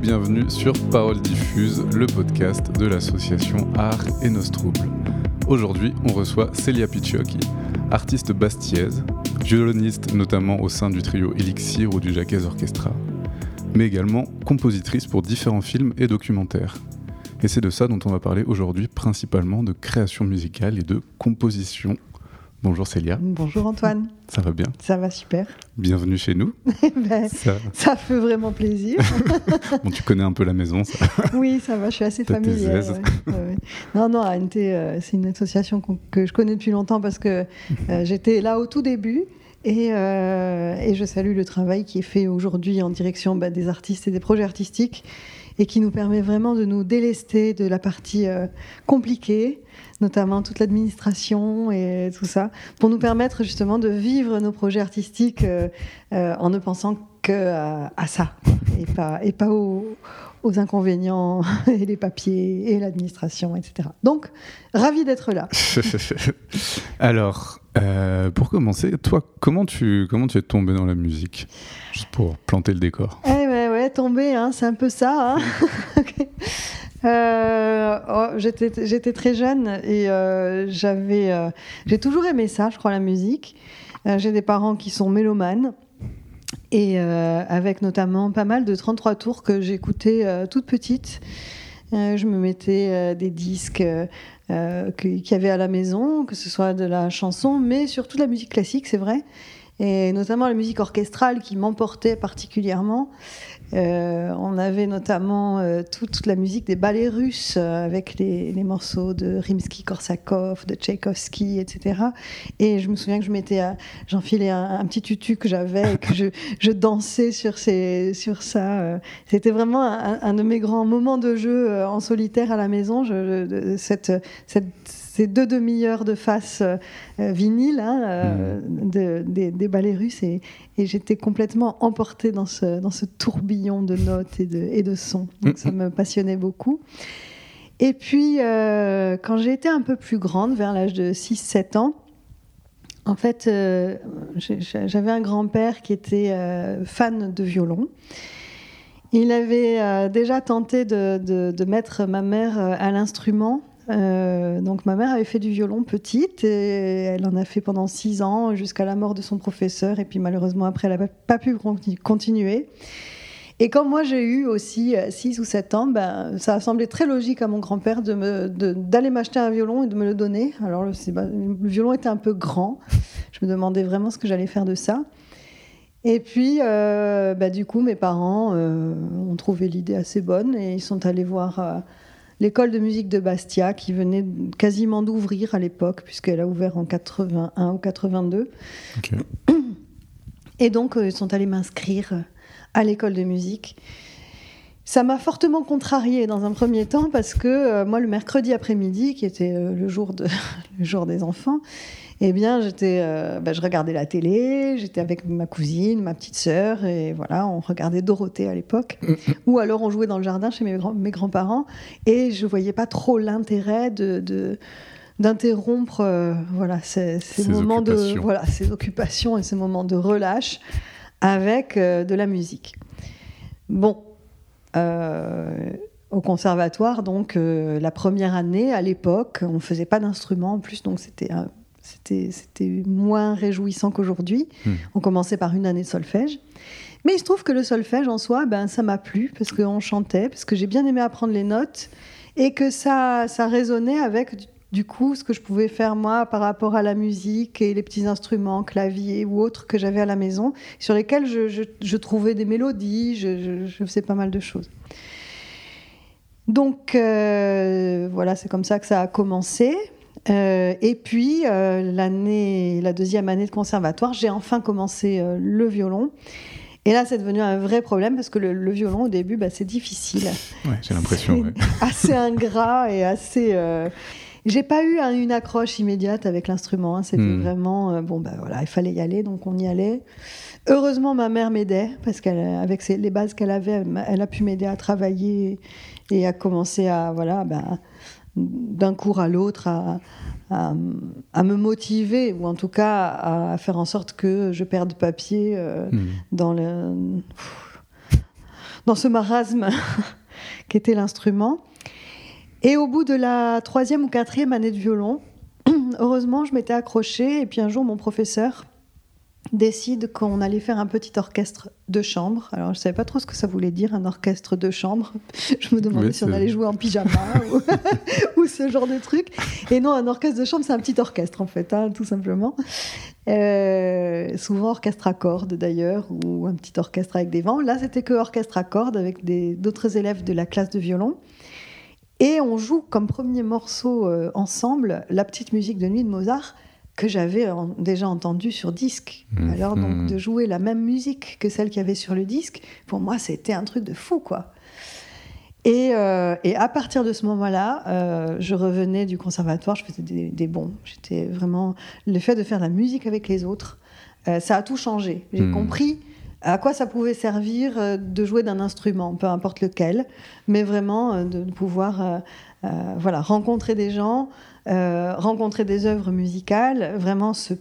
bienvenue sur Parole Diffuse, le podcast de l'association Art et Nos Troubles. Aujourd'hui, on reçoit Celia Picciocchi, artiste bastiaise, violoniste notamment au sein du trio Elixir ou du Jacques Orchestra, mais également compositrice pour différents films et documentaires. Et c'est de ça dont on va parler aujourd'hui, principalement de création musicale et de composition. Bonjour Célia. Bonjour Antoine. Ça va bien Ça va super. Bienvenue chez nous. ben, ça... fait vraiment plaisir. bon, tu connais un peu la maison, ça Oui, ça va, je suis assez familière. Non, non, ANT, euh, c'est une association que je connais depuis longtemps parce que euh, j'étais là au tout début. Et, euh, et, je salue le travail qui est fait aujourd'hui en direction bah, des artistes et des projets artistiques et qui nous permet vraiment de nous délester de la partie compliquée notamment toute l'administration et tout ça, pour nous permettre justement de vivre nos projets artistiques euh, euh, en ne pensant que à, ça et pas, et pas aux, inconvénients et les papiers et l'administration, etc. Donc, ravi d'être là. Alors, euh, pour commencer, toi, comment tu, comment tu es tombé dans la musique? Juste pour planter le décor. Eh ouais, ouais, tombé, hein, c'est un peu ça. Hein Euh, oh, j'étais très jeune et euh, j'avais, euh, j'ai toujours aimé ça, je crois, la musique. j'ai des parents qui sont mélomanes et avec notamment pas mal de 33 tours que j'écoutais toute petite. je me mettais des disques qu'il y avait à la maison, que ce soit de la chanson, mais surtout de la musique classique, c'est vrai et notamment la musique orchestrale qui m'emportait particulièrement. Euh, on avait notamment euh, toute, la musique des ballets russes euh, avec les, morceaux de Rimsky-Korsakov, de Tchaïkovski, etc. Et je me souviens que je m'étais, j'enfilais un, un, petit tutu que j'avais et que je, dansais sur, ces, sur ça. C'était vraiment un, de mes grands moments de jeu en solitaire à la maison. Je, cette, cette ces deux demi-heures de face euh, vinyle hein, euh, mmh. des, ballets russes et, j'étais complètement emportée dans ce, dans ce tourbillon de notes et de, et de sons. Donc ça me passionnait beaucoup. Et puis, euh, quand j'ai été un peu plus grande, vers l'âge de 6-7 ans, en fait, j'avais un grand-père qui était fan de violon. Il avait déjà tenté de, de, mettre ma mère à l'instrument euh, donc ma mère avait fait du violon petite et elle en a fait pendant six ans jusqu'à la mort de son professeur et puis malheureusement après elle n'a pas pu continuer. Et quand moi j'ai eu aussi 6 ou 7 ans, ben, ça a semblé très logique à mon grand-père d'aller de m'acheter un violon et de me le donner. Alors le, violon était un peu grand, je me demandais vraiment ce que j'allais faire de ça. Et puis, euh, ben, du coup, mes parents euh, ont trouvé l'idée assez bonne et ils sont allés voir l'école de musique de Bastia, qui venait quasiment d'ouvrir à l'époque, puisqu'elle a ouvert en 81 ou 82. Et donc, euh, ils sont allés m'inscrire à l'école de musique. Ça m'a fortement contrariée dans un premier temps parce que euh, moi, le mercredi après-midi, qui était euh, le jour, de, le jour des enfants, eh bien, j'étais, euh, bah, je regardais la télé, j'étais avec ma cousine, ma petite sœur, et voilà, on regardait Dorothée à l'époque, ou alors on jouait dans le jardin chez mes, grands, mes grands-parents, et je voyais pas trop l'intérêt de, d'interrompre euh, voilà ces, moments de voilà ces occupations et ces moments de relâche avec euh, de la musique. Bon. au conservatoire, donc la première année, à l'époque, on ne faisait pas d'instrument en plus, donc c'était c'était moins réjouissant qu'aujourd'hui. Hmm. On commençait par une année de solfège. Mais il se trouve que le solfège en soi, ben, ça m'a plu parce qu'on chantait, parce que j'ai bien aimé apprendre les notes et que ça, ça résonnait avec du coup ce que je pouvais faire moi par rapport à la musique et les petits instruments, clavier ou autres que j'avais à la maison, sur lesquels je, trouvais des mélodies, je, faisais pas mal de choses. Donc euh, voilà, c'est comme ça que ça a commencé. Euh, et puis, euh, l'année, la deuxième année de conservatoire, j'ai enfin commencé euh, le violon. Et là, c'est devenu un vrai problème parce que le, violon, au début, bah, c'est difficile. Ouais, j'ai l'impression. Assez ingrat et assez. J'ai pas eu une accroche immédiate avec l'instrument. Hein. C'était hmm. vraiment bon, bah voilà, il fallait y aller, donc on y allait. Heureusement, ma mère m'aidait parce qu'avec les bases qu'elle avait, elle, a pu m'aider à travailler et à commencer à voilà, bah, d'un cours à l'autre à, à, me motiver, ou en tout cas à, faire en sorte que je perde papier euh, hmm. dans le dans ce marasme qu'était l'instrument. Et au bout de la troisième ou quatrième année de violon, heureusement, je m'étais accrochée. Et puis un jour, mon professeur décide qu'on allait faire un petit orchestre de chambre. Alors, je ne savais pas trop ce que ça voulait dire, un orchestre de chambre. Je me demandais si on allait jouer en pyjama ou, ce genre de truc. Et non, un orchestre de chambre, c'est un petit orchestre, en fait, hein, tout simplement. Euh, souvent orchestre à cordes, d'ailleurs, ou un petit orchestre avec des vents. Là, c'était que orchestre à cordes avec d'autres élèves de la classe de violon. Et on joue comme premier morceau euh, ensemble la petite musique de nuit de Mozart que j'avais déjà entendu sur disque. Mmh. Alors donc de jouer la même musique que celle qu'il y avait sur le disque, pour moi c'était un truc de fou quoi. Et, euh, et à partir de ce moment-là, euh, je revenais du conservatoire, je faisais des, bons. J'étais vraiment le fait de faire de la musique avec les autres, euh, ça a tout changé. J'ai mmh. compris à quoi ça pouvait servir de jouer d'un instrument, peu importe lequel, mais vraiment de pouvoir voilà rencontrer des gens, euh, rencontrer des œuvres musicales, vraiment se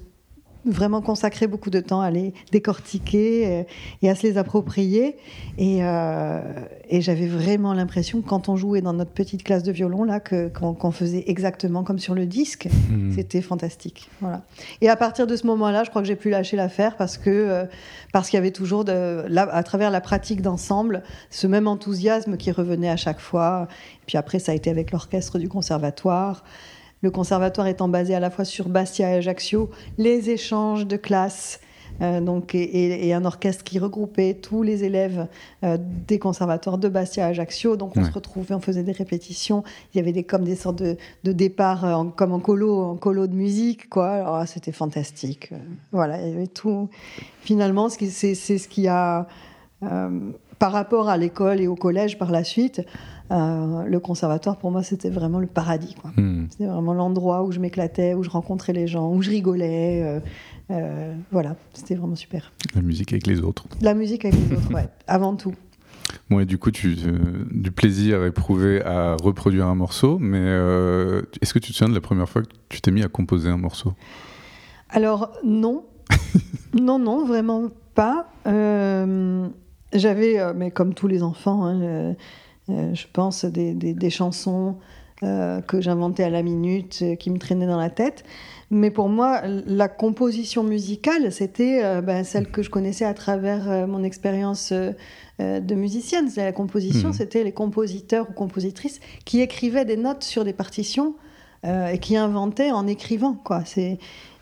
vraiment consacrer beaucoup de temps à les décortiquer euh, et à se les approprier. Euh, et, j'avais vraiment l'impression, quand on jouait dans notre petite classe de violon, là, qu'on faisait exactement comme sur le disque. Mmh. C'était fantastique. Voilà. Et à partir de ce moment-là, je crois que j'ai pu lâcher l'affaire parce que parce qu'il y avait toujours, de, à travers la pratique d'ensemble, ce même enthousiasme qui revenait à chaque fois. Et puis après, ça a été avec l'orchestre du conservatoire. Le conservatoire étant basé à la fois sur Bastia et Ajaccio, les échanges de classes. Euh, donc, et, un orchestre qui regroupait tous les élèves euh, des conservatoires de Bastia à Ajaccio. Donc on se retrouvait, on faisait des répétitions. Il y avait des, comme des sortes de, de départs, euh, comme en colo, en colo de musique. quoi. Alors c'était fantastique. voilà, il y avait tout. Finalement, c'est ce qui a, par rapport à l'école et au collège par la suite, euh, le conservatoire, pour moi, c'était vraiment le paradis. Hmm. C'était vraiment l'endroit où je m'éclatais, où je rencontrais les gens, où je rigolais. Euh, euh, voilà, c'était vraiment super. La musique avec les autres. La musique avec les autres, ouais, avant tout. Bon, et du coup, tu, du plaisir éprouvé à reproduire un morceau, mais est-ce que tu te souviens de la première fois que tu t'es mis à composer un morceau? Alors, non. non, non, vraiment pas. J'avais, mais comme tous les enfants, hein, je pense des, des, chansons euh, que j'inventais à la minute, euh, qui me traînaient dans la tête. Mais pour moi, la composition musicale, c'était ben, celle que je connaissais à travers mon expérience de musicienne. La composition, mmh. c'était les compositeurs ou compositrices qui écrivaient des notes sur des partitions et qui inventaient en écrivant. Quoi.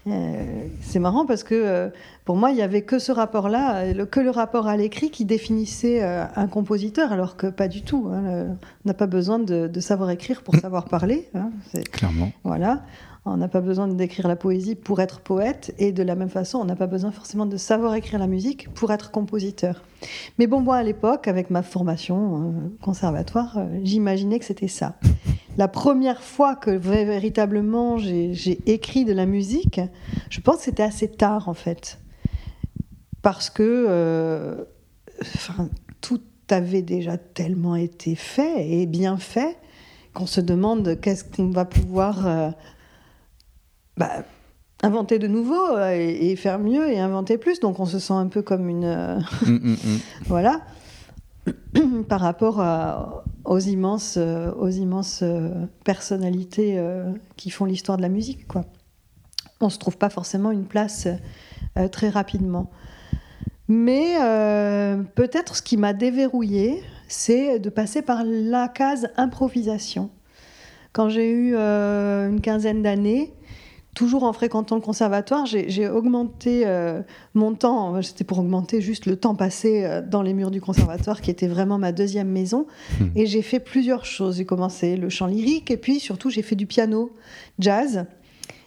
C'est, c'est marrant parce que pour moi, il n'y avait que ce rapport-là, que le rapport à l'écrit qui définissait euh, un compositeur, alors que pas du tout. Hein, on n'a pas besoin de, savoir écrire pour savoir parler. Hein, Clairement. Voilà. On n'a pas besoin d'écrire la poésie pour être poète, et de la même façon, on n'a pas besoin forcément de savoir écrire la musique pour être compositeur. Mais bon, moi, à l'époque, avec ma formation euh, conservatoire, euh, j'imaginais que c'était ça. La première fois que véritablement j'ai écrit de la musique, je pense que c'était assez tard, en fait parce que euh, tout avait déjà tellement été fait et bien fait qu'on se demande qu'est-ce qu'on va pouvoir euh, bah, inventer de nouveau euh, et, faire mieux et inventer plus. Donc on se sent un peu comme une... Mm, mm, mm. voilà. Par rapport aux immenses, aux immenses personnalités qui font l'histoire de la musique. Quoi. On ne se trouve pas forcément une place très rapidement. Mais euh, peut-être ce qui m'a déverrouillé, c'est de passer par la case improvisation. Quand j'ai eu euh, une quinzaine d'années, toujours en fréquentant le conservatoire, j'ai augmenté euh, mon temps. C'était pour augmenter juste le temps passé dans les murs du conservatoire, qui était vraiment ma deuxième maison. Hmm. Et j'ai fait plusieurs choses. J'ai commencé le chant lyrique, et puis surtout j'ai fait du piano jazz.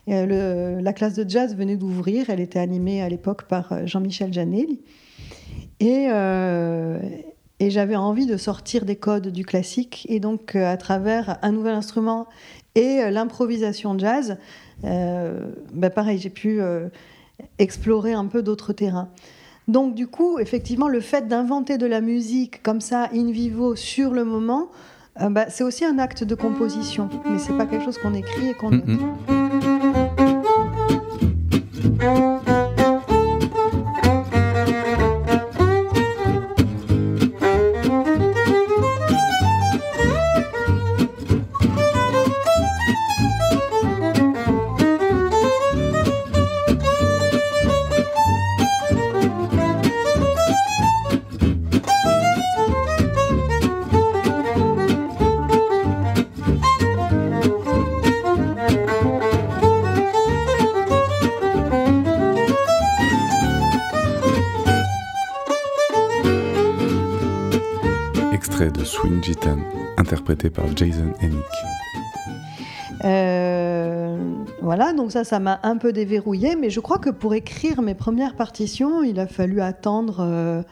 la classe de jazz venait d'ouvrir. Elle était animée à l'époque par Jean-Michel Janelli. Et, euh, et j'avais envie de sortir des codes du classique. Et donc, euh, à travers un nouvel instrument et euh, l'improvisation jazz, bah pareil, j'ai pu explorer un peu d'autres terrains. Donc, du coup, effectivement, le fait d'inventer de la musique comme ça, in vivo, sur le moment, bah, c'est aussi un acte de composition. Mais c'est pas quelque chose qu'on écrit et qu'on. Mm interprété par Jason Hennick. Euh, voilà, donc ça, ça m'a un peu déverrouillé, mais je crois que pour écrire mes premières partitions, il a fallu attendre euh,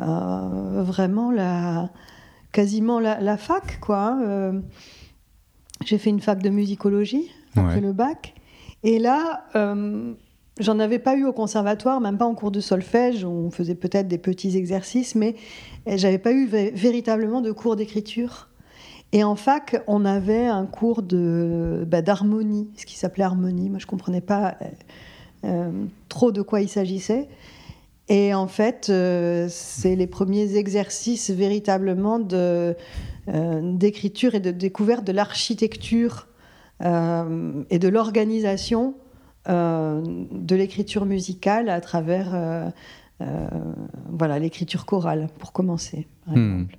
euh, vraiment la, quasiment la, fac, quoi. J'ai fait une fac de musicologie après le bac, et là, j'en avais pas eu au conservatoire, même pas en cours de solfège. On faisait peut-être des petits exercices, mais j'avais pas eu véritablement de cours d'écriture. Et en fac, on avait un cours de bah, d'harmonie, ce qui s'appelait harmonie. Moi, je comprenais pas euh, euh, trop de quoi il s'agissait. Et en fait, euh, c'est les premiers exercices véritablement de d'écriture et de découverte de l'architecture et de l'organisation de l'écriture musicale à travers voilà l'écriture chorale, pour commencer, par hmm. exemple.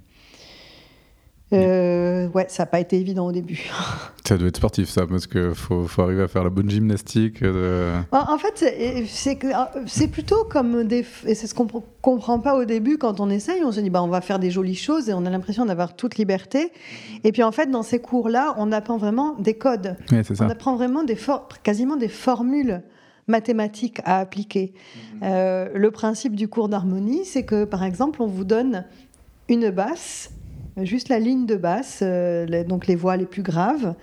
Euh, ouais, ça n'a pas été évident au début. ça doit être sportif, ça, parce qu'il faut, faut, arriver à faire la bonne gymnastique. Euh, en, fait, c'est plutôt comme des. Et c'est ce qu'on ne comprend pas au début quand on essaye. On se dit, bah, on va faire des jolies choses et on a l'impression d'avoir toute liberté. Et puis, en fait, dans ces cours-là, on apprend vraiment des codes. On apprend vraiment des quasiment des formules mathématiques à appliquer. Mhm. Euh, le principe du cours d'harmonie, c'est que, par exemple, on vous donne une basse juste la ligne de basse, euh, donc les voix les plus graves,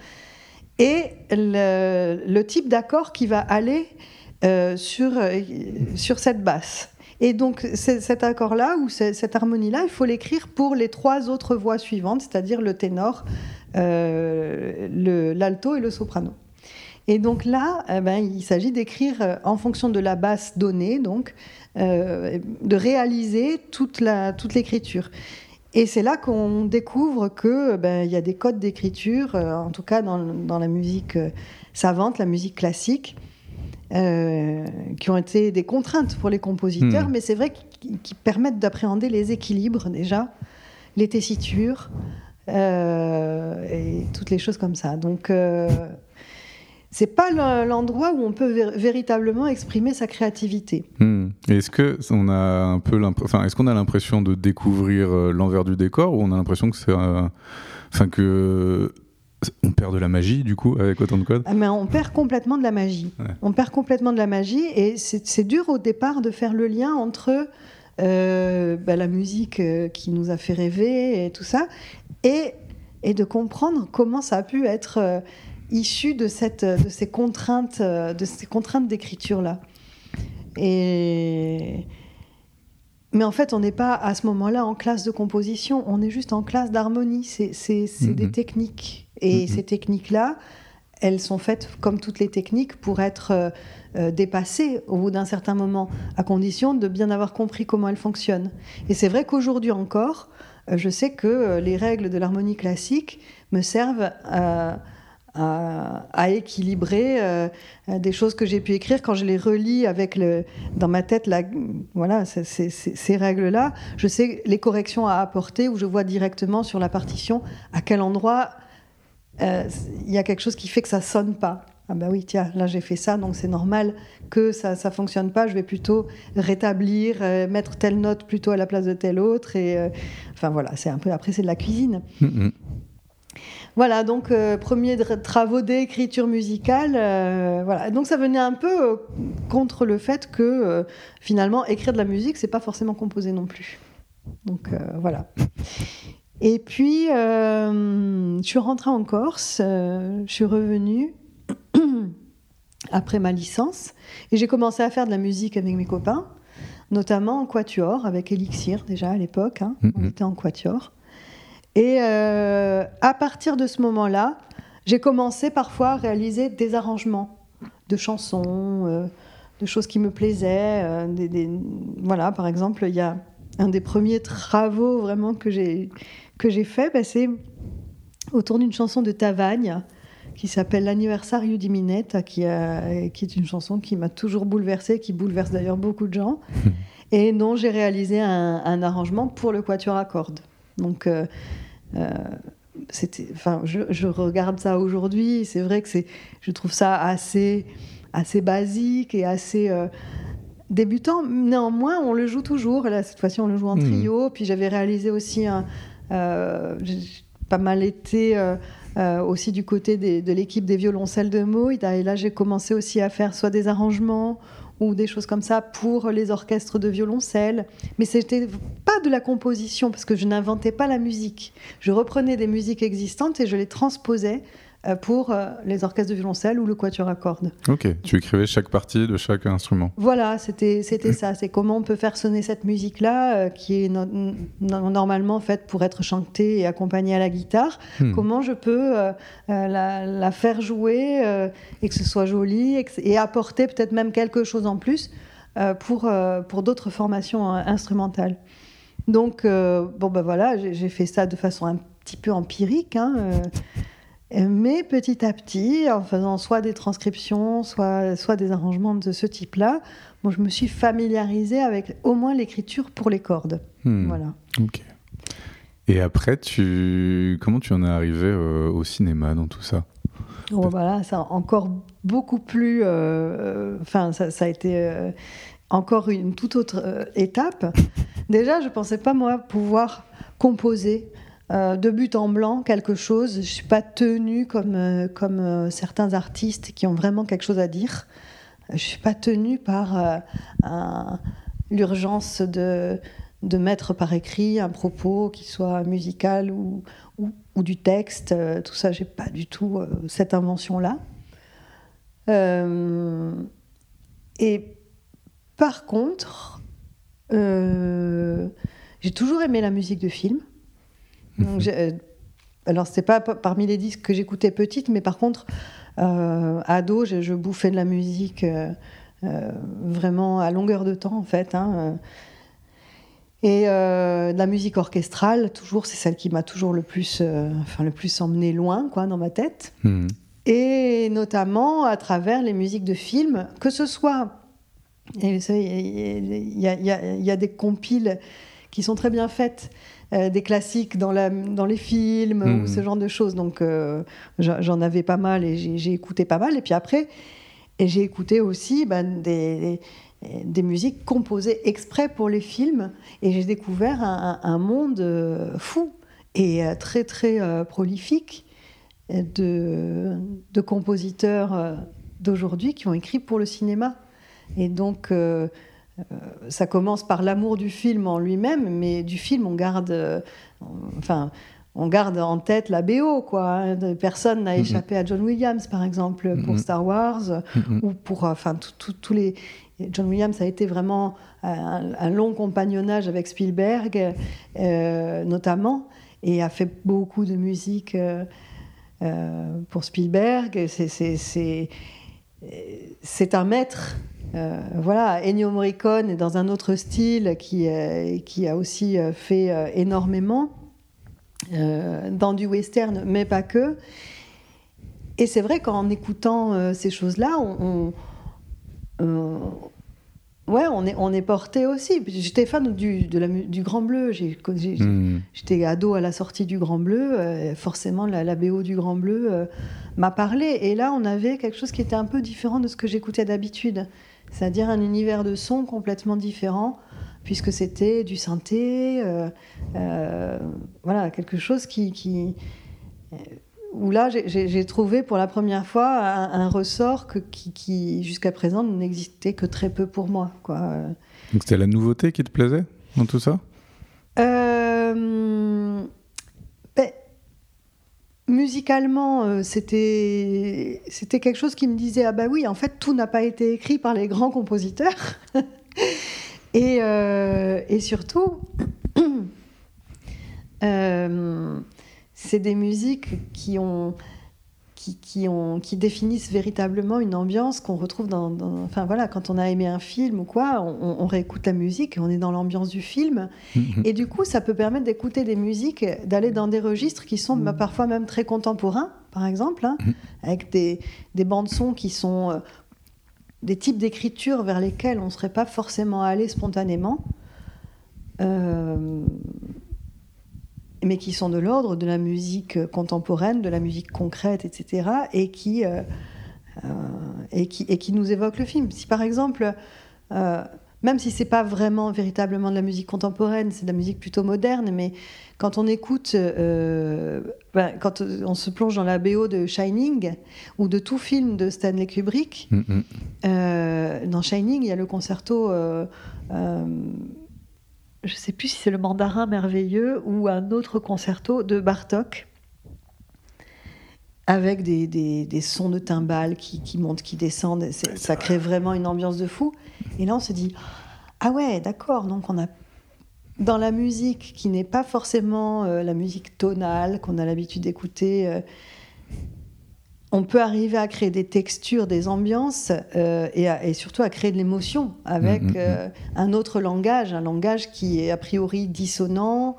et le, type d'accord qui va aller euh, sur, euh, sur cette basse. Et donc cet accord-là ou cette harmonie-là, il faut l'écrire pour les trois autres voix suivantes, c'est-à-dire le ténor, l'alto et le soprano. Et donc là, eh ben, il s'agit d'écrire en fonction de la basse donnée, donc de réaliser toute l'écriture. Toute et c'est là qu'on découvre que ben, il y a des codes d'écriture, euh, en tout cas dans, dans, la musique euh, savante, la musique classique, euh, qui ont été des contraintes pour les compositeurs, hmm. mais c'est vrai qu'ils permettent d'appréhender les équilibres déjà, les tessitures et toutes les choses comme ça. Donc c'est pas l'endroit où on peut véritablement exprimer sa créativité. Hmm. Est-ce que on a un peu enfin, est-ce qu'on a l'impression de découvrir euh, l'envers du décor ou on a l'impression que c'est, enfin que on perd de la magie du coup avec autant de codes ah, Mais on perd complètement de la magie. On perd complètement de la magie et c'est dur au départ de faire le lien entre euh, bah, la musique euh, qui nous a fait rêver et tout ça et, et de comprendre comment ça a pu être issu de, cette, de ces contraintes, de ces contraintes d'écriture là. Et mais en fait, on n'est pas à ce moment-là en classe de composition, on est juste en classe d'harmonie. C'est des mhm. techniques. Et mhm. ces techniques-là, elles sont faites comme toutes les techniques pour être euh, euh, dépassées au bout d'un certain moment, à condition de bien avoir compris comment elles fonctionnent. Et c'est vrai qu'aujourd'hui encore, euh, je sais que les règles de l'harmonie classique me servent à à, équilibrer euh, des choses que j'ai pu écrire quand je les relis avec le, dans ma tête la, voilà, ces règles-là. Je sais les corrections à apporter où je vois directement sur la partition à quel endroit euh, il y a quelque chose qui fait que ça sonne pas. Ah bah oui, tiens, là j'ai fait ça, donc c'est normal que ça ça fonctionne pas. Je vais plutôt rétablir, euh, mettre telle note plutôt à la place de telle autre. Et enfin voilà, c'est un peu après c'est de la cuisine. Mm-hmm. Voilà, donc euh, premier travaux d'écriture musicale. Euh, voilà, donc ça venait un peu euh, contre le fait que finalement écrire de la musique, c'est pas forcément composer non plus. Donc voilà. Et puis je suis rentrée en Corse, je suis revenue après ma licence et j'ai commencé à faire de la musique avec mes copains, notamment en quatuor avec Elixir déjà à l'époque. Hein. On était en quatuor. Et euh, à partir de ce moment-là, j'ai commencé parfois à réaliser des arrangements de chansons, euh, de choses qui me plaisaient. Euh, voilà, par exemple, il y a un des premiers travaux vraiment que j'ai que j'ai fait, bah, c'est autour d'une chanson de Tavagne qui s'appelle L'anniversaire di Minette, qui, qui est une chanson qui m'a toujours bouleversée, qui bouleverse d'ailleurs beaucoup de gens, et dont j'ai réalisé un, un, arrangement pour le quatuor à cordes. Donc, euh, c'était, enfin, je, regarde ça aujourd'hui. C'est vrai que c'est, je trouve ça assez, assez basique et assez euh, débutant. Néanmoins, on le joue toujours. Là, cette fois-ci, on le joue en mmh. trio. Puis j'avais réalisé aussi un, j'ai pas mal été aussi du côté de l'équipe des violoncelles de Moïda. Et là, j'ai commencé aussi à faire soit des arrangements ou des choses comme ça pour les orchestres de violoncelle. Mais c'était pas de la composition parce que je n'inventais pas la musique. Je reprenais des musiques existantes et je les transposais pour euh, les orchestres de violoncelle ou le quatuor à cordes. Ok, tu écrivais chaque partie de chaque instrument. Voilà, c'était c'était ça. C'est comment on peut faire sonner cette musique-là, euh, qui est normalement faite pour être chantée et accompagnée à la guitare. Hmm. Comment je peux la, faire jouer et que ce soit joli et, apporter peut-être même quelque chose en plus pour, pour d'autres formations instrumentales. Donc, bon, ben voilà, j'ai fait ça de façon un petit peu empirique. Hein, mais petit à petit, en faisant soit des transcriptions, soit, soit des arrangements de ce type-là, moi, je me suis familiarisée avec au moins l'écriture pour les cordes. Hmm. Voilà. Ok. Et après, tu... comment tu en es arrivé euh, au cinéma dans tout ça? Oh, Voilà, ça encore beaucoup plus. Euh, euh, enfin, ça, ça, a été encore une toute autre étape. Déjà, je ne pensais pas, moi, pouvoir composer euh, de but en blanc quelque chose. Je ne suis pas tenue comme, euh, comme euh, certains artistes qui ont vraiment quelque chose à dire. Je ne suis pas tenue par l'urgence de, de mettre par écrit un propos qui soit musical ou, ou, du texte. Tout ça, j'ai pas du tout cette invention-là. et par contre, j'ai toujours aimé la musique de film. Donc, euh, alors, c'est pas parmi les disques que j'écoutais petite, mais par contre, euh, ado, je, bouffais de la musique euh, vraiment à longueur de temps, en fait. Hein, et de la musique orchestrale, toujours, c'est celle qui m'a toujours le plus, enfin, le plus emmené loin, quoi, dans ma tête. Hmm. Et notamment à travers les musiques de films, que ce soit. Il y, y, a des compiles qui sont très bien faites euh, des classiques dans, la, dans les films ou hmm. ce genre de choses. Donc euh, j'en avais pas mal et j'ai écouté pas mal. Et puis après, et j'ai écouté aussi ben, des, des, musiques composées exprès pour les films. Et j'ai découvert un, monde euh, fou et très très prolifique de, de compositeurs d'aujourd'hui qui ont écrit pour le cinéma. Et donc, euh, ça commence par l'amour du film en lui-même, mais du film, on garde, euh, enfin, on garde en tête la BO, quoi. Hein. Personne n'a échappé à John Williams, par exemple, pour Star Wars, ou pour, enfin, tous les. John Williams a été vraiment un, long compagnonnage avec Spielberg, euh, notamment, et a fait beaucoup de musique pour Spielberg. C'est un maître euh, voilà, Ennio Morricone est dans un autre style qui, euh, qui a aussi euh, fait énormément dans du western, mais pas que. Et c'est vrai qu'en écoutant ces choses-là, on, ouais, on est, on est porté aussi. J'étais fan du, de la, du Grand Bleu. Hmm. J'étais ado à la sortie du Grand Bleu. forcément, la, la, BO du Grand Bleu m'a parlé. Et là, on avait quelque chose qui était un peu différent de ce que j'écoutais d'habitude c'est-à-dire un univers de son complètement différent, puisque c'était du synthé, euh, euh, voilà, quelque chose qui, qui euh, où là j'ai trouvé pour la première fois un, ressort que, qui, qui jusqu'à présent n'existait que très peu pour moi. Quoi. Donc c'était la nouveauté qui te plaisait dans tout ça? Musicalement, euh, c'était quelque chose qui me disait ah bah oui, en fait tout n'a pas été écrit par les grands compositeurs. et, euh, et, surtout, euh, c'est des musiques qui ont qui, ont, qui définissent véritablement une ambiance qu'on retrouve dans, Enfin voilà, quand on a aimé un film ou quoi, on, réécoute la musique et on est dans l'ambiance du film. Mm-hmm. Et du coup, ça peut permettre d'écouter des musiques, d'aller dans des registres qui sont bah, parfois même très contemporains, par exemple, hein, mm-hmm. avec des, des bandes-sons qui sont. Euh, des types d'écriture vers lesquels on ne serait pas forcément allé spontanément. Euh, mais qui sont de l'ordre de la musique contemporaine, de la musique concrète, etc., et qui, euh, euh, et qui, et qui nous évoquent le film. Si par exemple, euh, même si c'est pas vraiment véritablement de la musique contemporaine, c'est de la musique plutôt moderne, mais quand on écoute, euh, ben, quand on se plonge dans la BO de Shining ou de tout film de Stanley Kubrick, Mm, mm. dans Shining, il y a le concerto, je sais plus si c'est le Mandarin merveilleux ou un autre concerto de Bartok, avec des, des- des sons de timbales qui, qui montent, qui descendent. Ça crée vraiment une ambiance de fou. Et là, on se dit, ah ouais, d'accord, donc on a dans la musique qui n'est pas forcément euh, la musique tonale qu'on a l'habitude d'écouter, euh, on peut arriver à créer des textures, des ambiances euh, et, à- et surtout à créer de l'émotion avec Mm, mm, euh, un autre langage, un langage qui est a priori dissonant,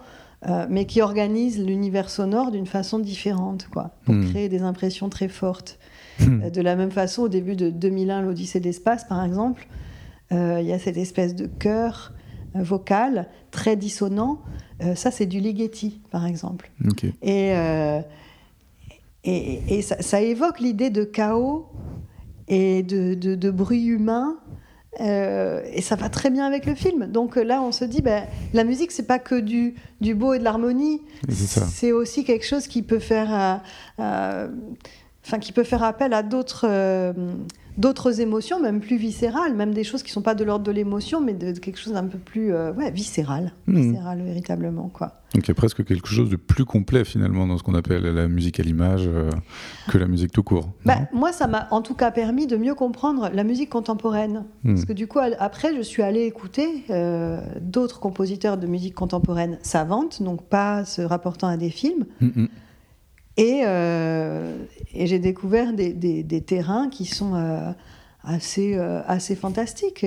euh, mais qui organise l'univers sonore d'une façon différente, quoi, pour Mm. créer des impressions très fortes. Mm. De la même façon, au début de 2001, l'Odyssée de l'espace, par exemple, il y a cette espèce de chœur vocal très dissonant. Ça, c'est du Ligeti, par exemple. Ok. Et, et, et ça, ça évoque l'idée de chaos et de, de- de bruit humain. euh, et ça va très bien avec le film. Donc euh, là, on se dit, ben, la musique, c'est pas que du, du beau et de l'harmonie. C'est aussi quelque chose qui peut faire, euh, enfin, qui peut faire appel à d'autres, euh, d'autres émotions, même plus viscérales, même des choses qui sont pas de l'ordre de l'émotion, mais de, de quelque chose d'un peu plus, euh, ouais, viscéral, Mhm. viscéral véritablement, quoi. Donc il y a presque quelque chose de plus complet finalement dans ce qu'on appelle la musique à l'image euh, que la musique tout court. Bah, moi, ça m'a en tout cas permis de mieux comprendre la musique contemporaine. Hmm. Parce que du coup, après, je suis allée écouter euh, d'autres compositeurs de musique contemporaine savante, donc pas se rapportant à des films. Mm, mm. Et, euh, et j'ai découvert des, des- terrains qui sont euh, assez, euh, assez fantastiques.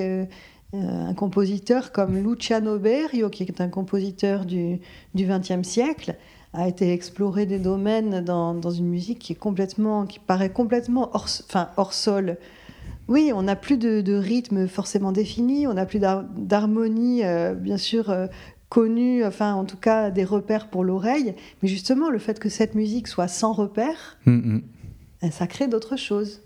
Un compositeur comme Luciano Berio, qui est un compositeur du XXe siècle, a été exploré des domaines dans, dans une musique qui est complètement, qui paraît complètement hors, enfin, hors sol. Oui, on n'a plus de, de rythme forcément défini, on n'a plus d'har- d'harmonie, bien sûr, connue, enfin, en tout cas, des repères pour l'oreille. Mais justement, le fait que cette musique soit sans repères, Mm, mm. eh, ça crée d'autres choses.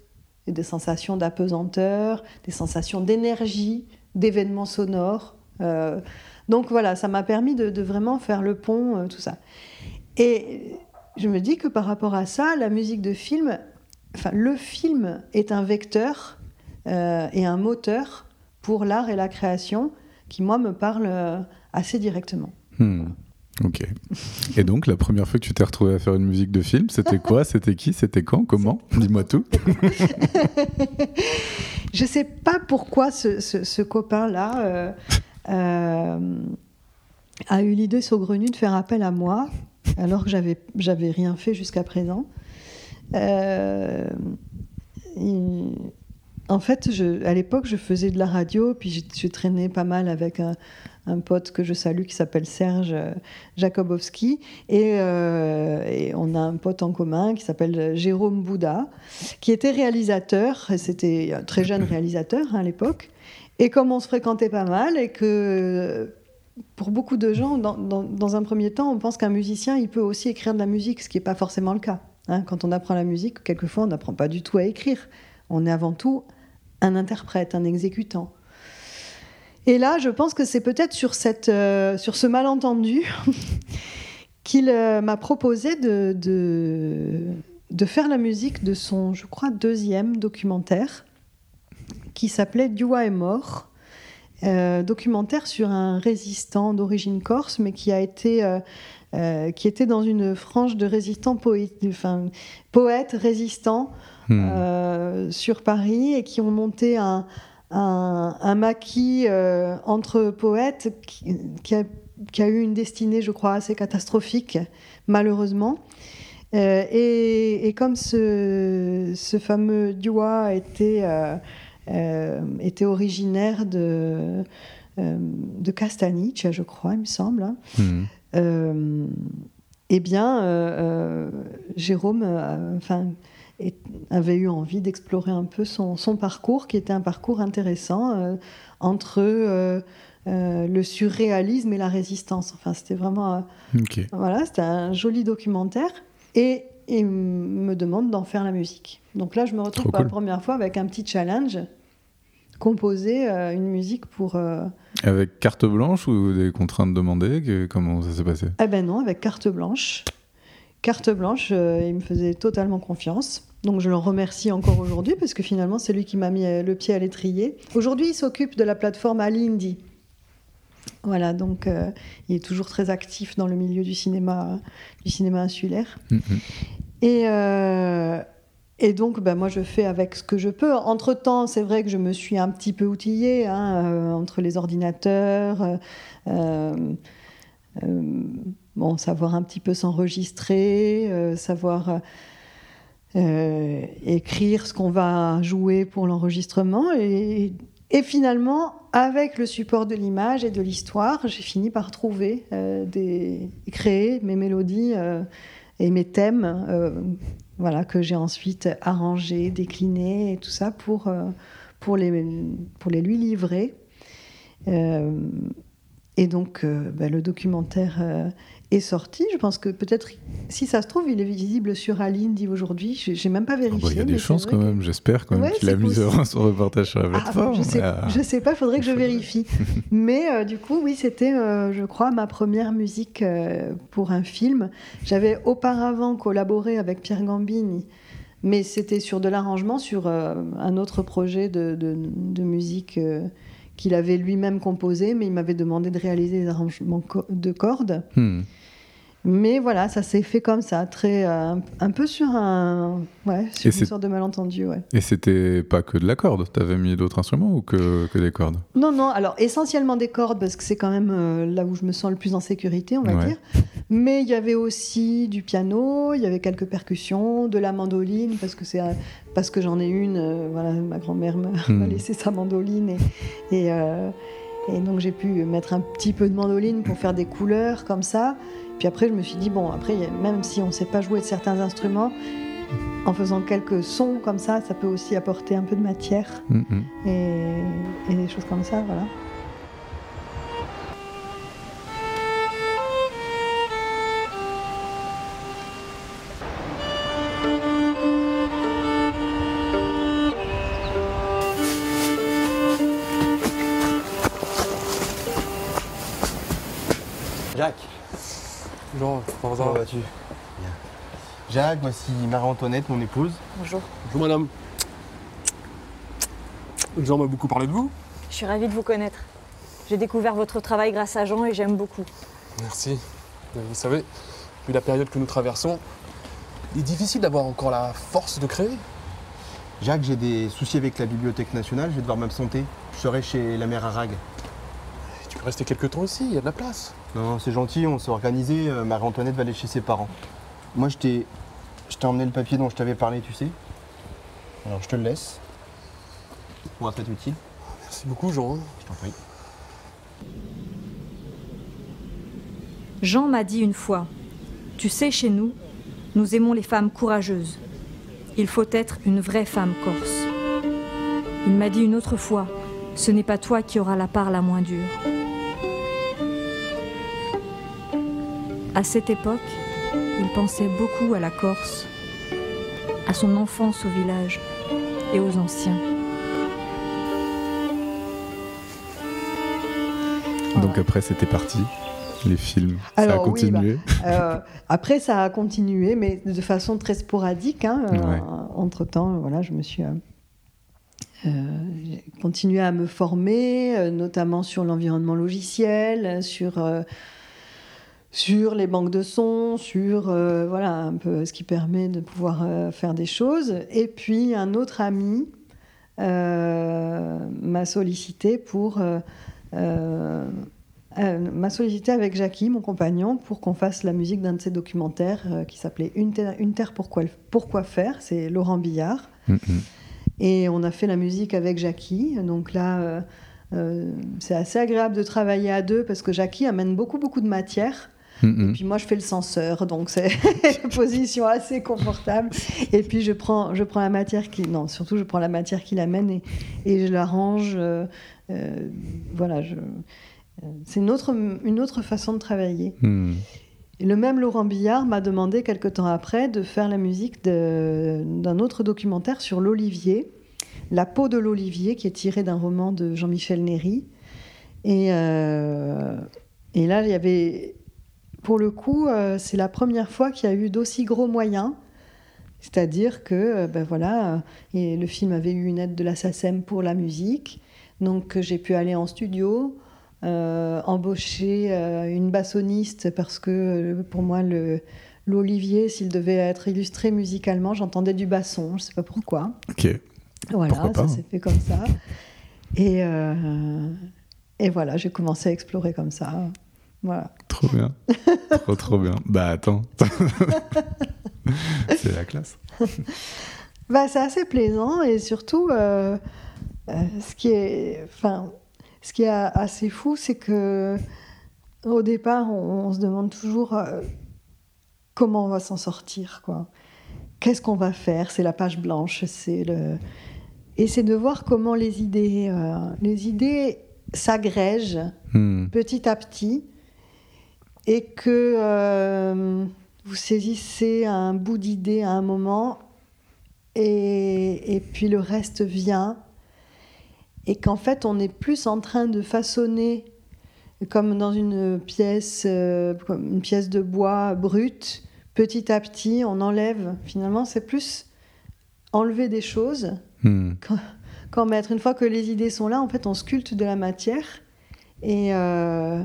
Et des sensations d'apesanteur, des sensations d'énergie, d'événements sonores. Euh, donc voilà, ça m'a permis de, de vraiment faire le pont, euh, tout ça. Et je me dis que par rapport à ça, la musique de film, enfin le film est un vecteur euh, et un moteur pour l'art et la création qui, moi, me parle assez directement. Hmm. Ok. Et donc, la première fois que tu t'es retrouvé à faire une musique de film, c'était quoi? C'était qui? C'était quand? Comment? Dis-moi tout. Je sais pas pourquoi ce, ce- ce copain-là euh, euh, a eu l'idée saugrenue de faire appel à moi, alors que j'avais j'avais rien fait jusqu'à présent. Euh, il- en fait, je, à l'époque, je faisais de la radio, puis je, je traînais pas mal avec un, un pote que je salue qui s'appelle Serge euh, Jakobowski. Et, euh, et on a un pote en commun qui s'appelle Jérôme Bouddha, qui était réalisateur. C'était un très jeune réalisateur hein, à l'époque. Et comme on se fréquentait pas mal, et que pour beaucoup de gens, dans, dans- dans un premier temps, on pense qu'un musicien, il peut aussi écrire de la musique, ce qui n'est pas forcément le cas. hein. Quand on apprend la musique, quelquefois, on n'apprend pas du tout à écrire. On est avant tout un interprète, un exécutant. Et là, je pense que c'est peut-être sur, cette, euh, sur ce malentendu qu'il euh, m'a proposé de, de, de faire la musique de son, je crois, deuxième documentaire, qui s'appelait Dua est mort. Euh, documentaire sur un résistant d'origine corse, mais qui a été, euh, qui était dans une frange de résistants poètes, enfin, poètes résistants Hmm. euh, sur Paris et qui ont monté un, un, un maquis euh, entre poètes qui, qui a, qui a eu une destinée, je crois, assez catastrophique, malheureusement. Euh, et, et comme ce, ce fameux Dua était, euh, était originaire de, de Castaniche, je crois, il me semble, hein, Hmm. eh bien, Jérôme enfin, est- avait eu envie d'explorer un peu son, son parcours, qui était un parcours intéressant euh, entre euh, euh, le surréalisme et la résistance. Enfin, c'était vraiment, euh, Ok. voilà, c'était un joli documentaire. Et il me demande d'en faire la musique. Donc là, je me retrouve Trop pour la première fois avec un petit challenge composer une musique pour. Avec carte blanche ou des contraintes demandées Comment ça s'est passé? Eh ben non, avec carte blanche. Carte blanche, il me faisait totalement confiance. Donc je le remercie encore aujourd'hui parce que finalement c'est lui qui m'a mis le pied à l'étrier. Aujourd'hui il s'occupe de la plateforme Alindi. Voilà, donc euh, il est toujours très actif dans le milieu du cinéma, du cinéma insulaire. Mm-hmm. Et, euh, et donc, ben, moi, je fais avec ce que je peux. Entre-temps, c'est vrai que je me suis un petit peu outillée hein, euh, entre les ordinateurs, bon, savoir un petit peu s'enregistrer, savoir écrire ce qu'on va jouer pour l'enregistrement. Et, finalement, avec le support de l'image et de l'histoire, j'ai fini par trouver, euh, des, créer mes mélodies euh, et mes thèmes, euh, voilà, que j'ai ensuite arrangés, déclinés et tout ça pour, pour les lui livrer. et donc, ben, le documentaire est sorti. Je pense que peut-être, si ça se trouve, il est visible sur Aline aujourd'hui. J'ai même pas vérifié. Ah bah, il y a des chances quand même, j'espère quand même qu'il a mis son reportage sur la ah, plateforme. je, sais, ah. sais pas, il faudrait que je vérifie. Mais euh, du coup, oui, c'était, euh, je crois, ma première musique euh, pour un film. J'avais auparavant collaboré avec Pierre Gambini. Mais c'était sur de l'arrangement, sur un autre projet de, de, musique qu'il avait lui-même composé, mais il m'avait demandé de réaliser des arrangements de cordes. Hmm. Mais voilà, ça s'est fait comme ça, très euh, un peu sur un ouais, sur une sorte de malentendu, ouais. Et c'était pas que de la corde, t'avais mis d'autres instruments ou que, que, des cordes? Non, non. Alors essentiellement des cordes parce que c'est quand même euh, là où je me sens le plus en sécurité, on va dire. Mais il y avait aussi du piano, il y avait quelques percussions, de la mandoline parce que c'est parce que j'en ai une. Euh, voilà, ma grand-mère m'a hmm. laissé sa mandoline et, et, et donc j'ai pu mettre un petit peu de mandoline pour faire des couleurs comme ça. Puis après, je me suis dit, bon, après, même si on ne sait pas jouer de certains instruments, en faisant quelques sons comme ça, ça peut aussi apporter un peu de matière mm-hmm. et, et des choses comme ça, voilà. Bonjour, comment vas-tu Jacques, voici Marie-Antoinette, mon épouse. Bonjour. Bonjour madame. Jean m'a beaucoup parlé de vous. Je suis ravie de vous connaître. J'ai découvert votre travail grâce à Jean et j'aime beaucoup. Merci. Vous savez, vu la période que nous traversons, il est difficile d'avoir encore la force de créer. Jacques, j'ai des soucis avec la Bibliothèque nationale, je vais devoir m'absenter. Je serai chez la mère Arague. Tu peux rester quelques temps ici, il y a de la place. Non, c'est gentil, on s'est organisé. Euh, Marie-Antoinette va aller chez ses parents. Moi, je t'ai, je t'ai emmené le papier dont je t'avais parlé, tu sais. Alors, je te le laisse. Ça pourra être utile. Merci beaucoup, Jean. Je t'en prie. Jean m'a dit une fois Tu sais, chez nous, nous aimons les femmes courageuses. Il faut être une vraie femme corse. Il m'a dit une autre fois Ce n'est pas toi qui auras la part la moins dure. À cette époque, il pensait beaucoup à la Corse, à son enfance au village et aux anciens. Donc après, c'était parti. Les films, ça a continué. Bah, euh, après, ça a continué, mais de façon très sporadique. Hein, euh, entre temps, voilà, je me suis euh, continué à me former, notamment sur l'environnement logiciel, sur sur les banques de sons, sur euh, voilà un peu ce qui permet de pouvoir euh, faire des choses. Et puis un autre ami euh, m'a sollicité pour m'a sollicité avec Jackie, mon compagnon, pour qu'on fasse la musique d'un de ses documentaires qui s'appelait Une terre, Une terre pourquoi, pourquoi faire. C'est Laurent Billard. Mm-hmm. Et on a fait la musique avec Jackie. Donc là. c'est assez agréable de travailler à deux parce que Jackie amène beaucoup beaucoup de matière et puis moi, je fais le censeur, donc c'est une position assez confortable. Et puis je prends, je prends la matière qui, non, surtout je prends la matière qu'il amène et, et je l'arrange. Euh, euh, voilà, je, euh, c'est une autre, une autre façon de travailler. Mm. Et le même Laurent Billard m'a demandé quelque temps après de faire la musique d'un autre documentaire sur l'olivier. La peau de l'olivier, qui est tiré d'un roman de Jean-Michel Néry. Et, euh, et là, il y avait, pour le coup, euh, c'est la première fois qu'il y a eu d'aussi gros moyens. C'est-à-dire que, euh, ben voilà, euh, et le film avait eu une aide de la SACEM pour la musique. Donc j'ai pu aller en studio, euh, embaucher euh, une bassoniste parce que euh, pour moi, le, l'olivier, s'il devait être illustré musicalement, j'entendais du basson, je ne sais pas pourquoi. Ok. Voilà, Pourquoi ça s'est fait comme ça. Et, et voilà, j'ai commencé à explorer comme ça. Voilà. Trop bien. trop, trop bien. Bah attends. c'est la classe. Bah, c'est assez plaisant et surtout, euh, euh, ce, qui est, enfin, ce qui est assez fou, c'est que au départ, on, on se demande toujours euh, comment on va s'en sortir, quoi. Qu'est-ce qu'on va faire? C'est la page blanche, c'est le et c'est de voir comment les idées, les idées s'agrègent Hmm. petit à petit et que euh, vous saisissez un bout d'idée à un moment et, et puis le reste vient et qu'en fait on est plus en train de façonner comme dans une pièce, euh, une pièce de bois brute, petit à petit on enlève, finalement c'est plus enlever des choses Hmm. qu'en mettre. Une fois que les idées sont là, en fait on sculpte de la matière et, euh,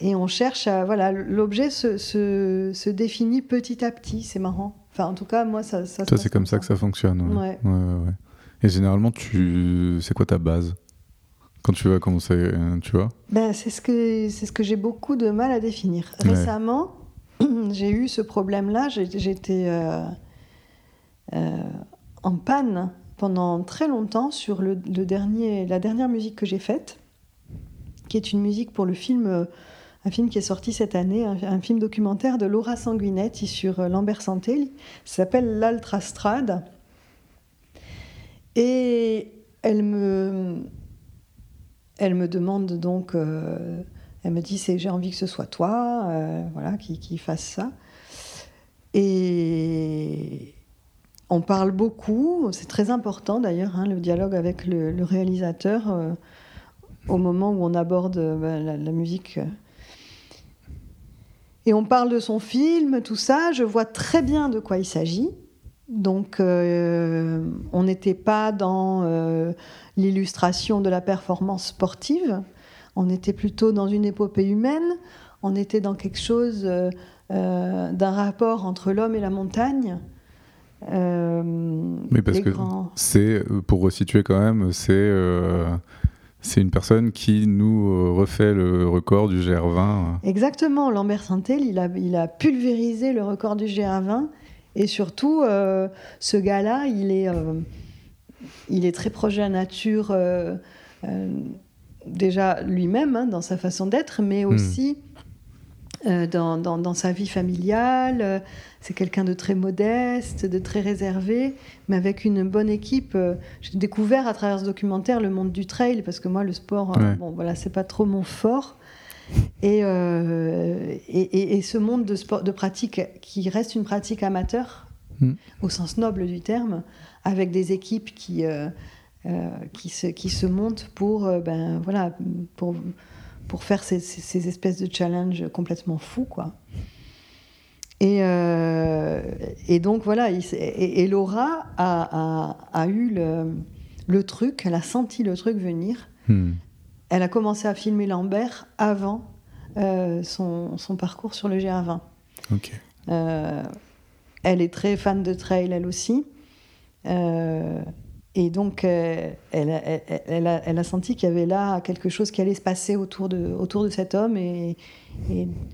et on cherche à. Voilà, l'objet se, se, se définit petit à petit, c'est marrant. Enfin, en tout cas, moi, ça. ça passe c'est comme ça que ça fonctionne. Ouais. Et généralement, tu... c'est quoi ta base quand tu vas commencer, euh, tu vois? Ben, c'est ce que, ce que j'ai beaucoup de mal à définir. Récemment, j'ai eu ce problème-là. J'étais euh, euh, en panne pendant très longtemps sur le, le dernier, la dernière musique que j'ai faite, qui est une musique pour le film, un film qui est sorti cette année, un, film documentaire de Laura Sanguinetti sur euh, Lambert Santé. Ça s'appelle L'Altrastrade. Et elle me, demande donc, euh, elle me dit, c'est j'ai envie que ce soit toi, euh, voilà, qui, qui fasse ça. Et on parle beaucoup, c'est très important d'ailleurs, hein, le dialogue avec le, réalisateur au moment où on aborde la, la musique. Et on parle de son film, tout ça, je vois très bien de quoi il s'agit. Donc, euh, on n'était pas dans euh, l'illustration de la performance sportive, on était plutôt dans une épopée humaine, on était dans quelque chose euh, d'un rapport entre l'homme et la montagne. Oui, parce que grands- c'est, pour resituer quand même, c'est c'est une personne qui nous euh, refait le record du GR20. Exactement, Lambert Santel, il a, il a pulvérisé le record du GR20. Et surtout, euh, ce gars-là, il, est, euh, il est très proche de la nature, euh, déjà lui-même, hein, dans sa façon d'être, mais aussi dans, dans- dans sa vie familiale. C'est quelqu'un de très modeste, de très réservé, mais avec une bonne équipe. Euh, J'ai découvert à travers ce documentaire le monde du trail, parce que moi, le sport, euh, Ouais. bon, voilà, c'est pas trop mon fort. Et, euh, et, et- et ce monde de, sport, de pratique qui reste une pratique amateur, Mm. au sens noble du terme, avec des équipes qui, euh, euh, qui, se, qui se montent pour, ben, voilà, pour, pour faire ces, ces- ces espèces de challenges complètement fous. Quoi. Et, euh, et donc voilà, il et, et Laura a, a- a eu le, le truc, elle a senti le truc venir. Hmm. Elle a commencé à filmer Lambert avant euh, son, son parcours sur le GR20. Ok. Euh, elle est très fan de trail, elle aussi. Et donc, euh, elle, a, senti qu'il y avait là quelque chose qui allait se passer autour de, cet homme et,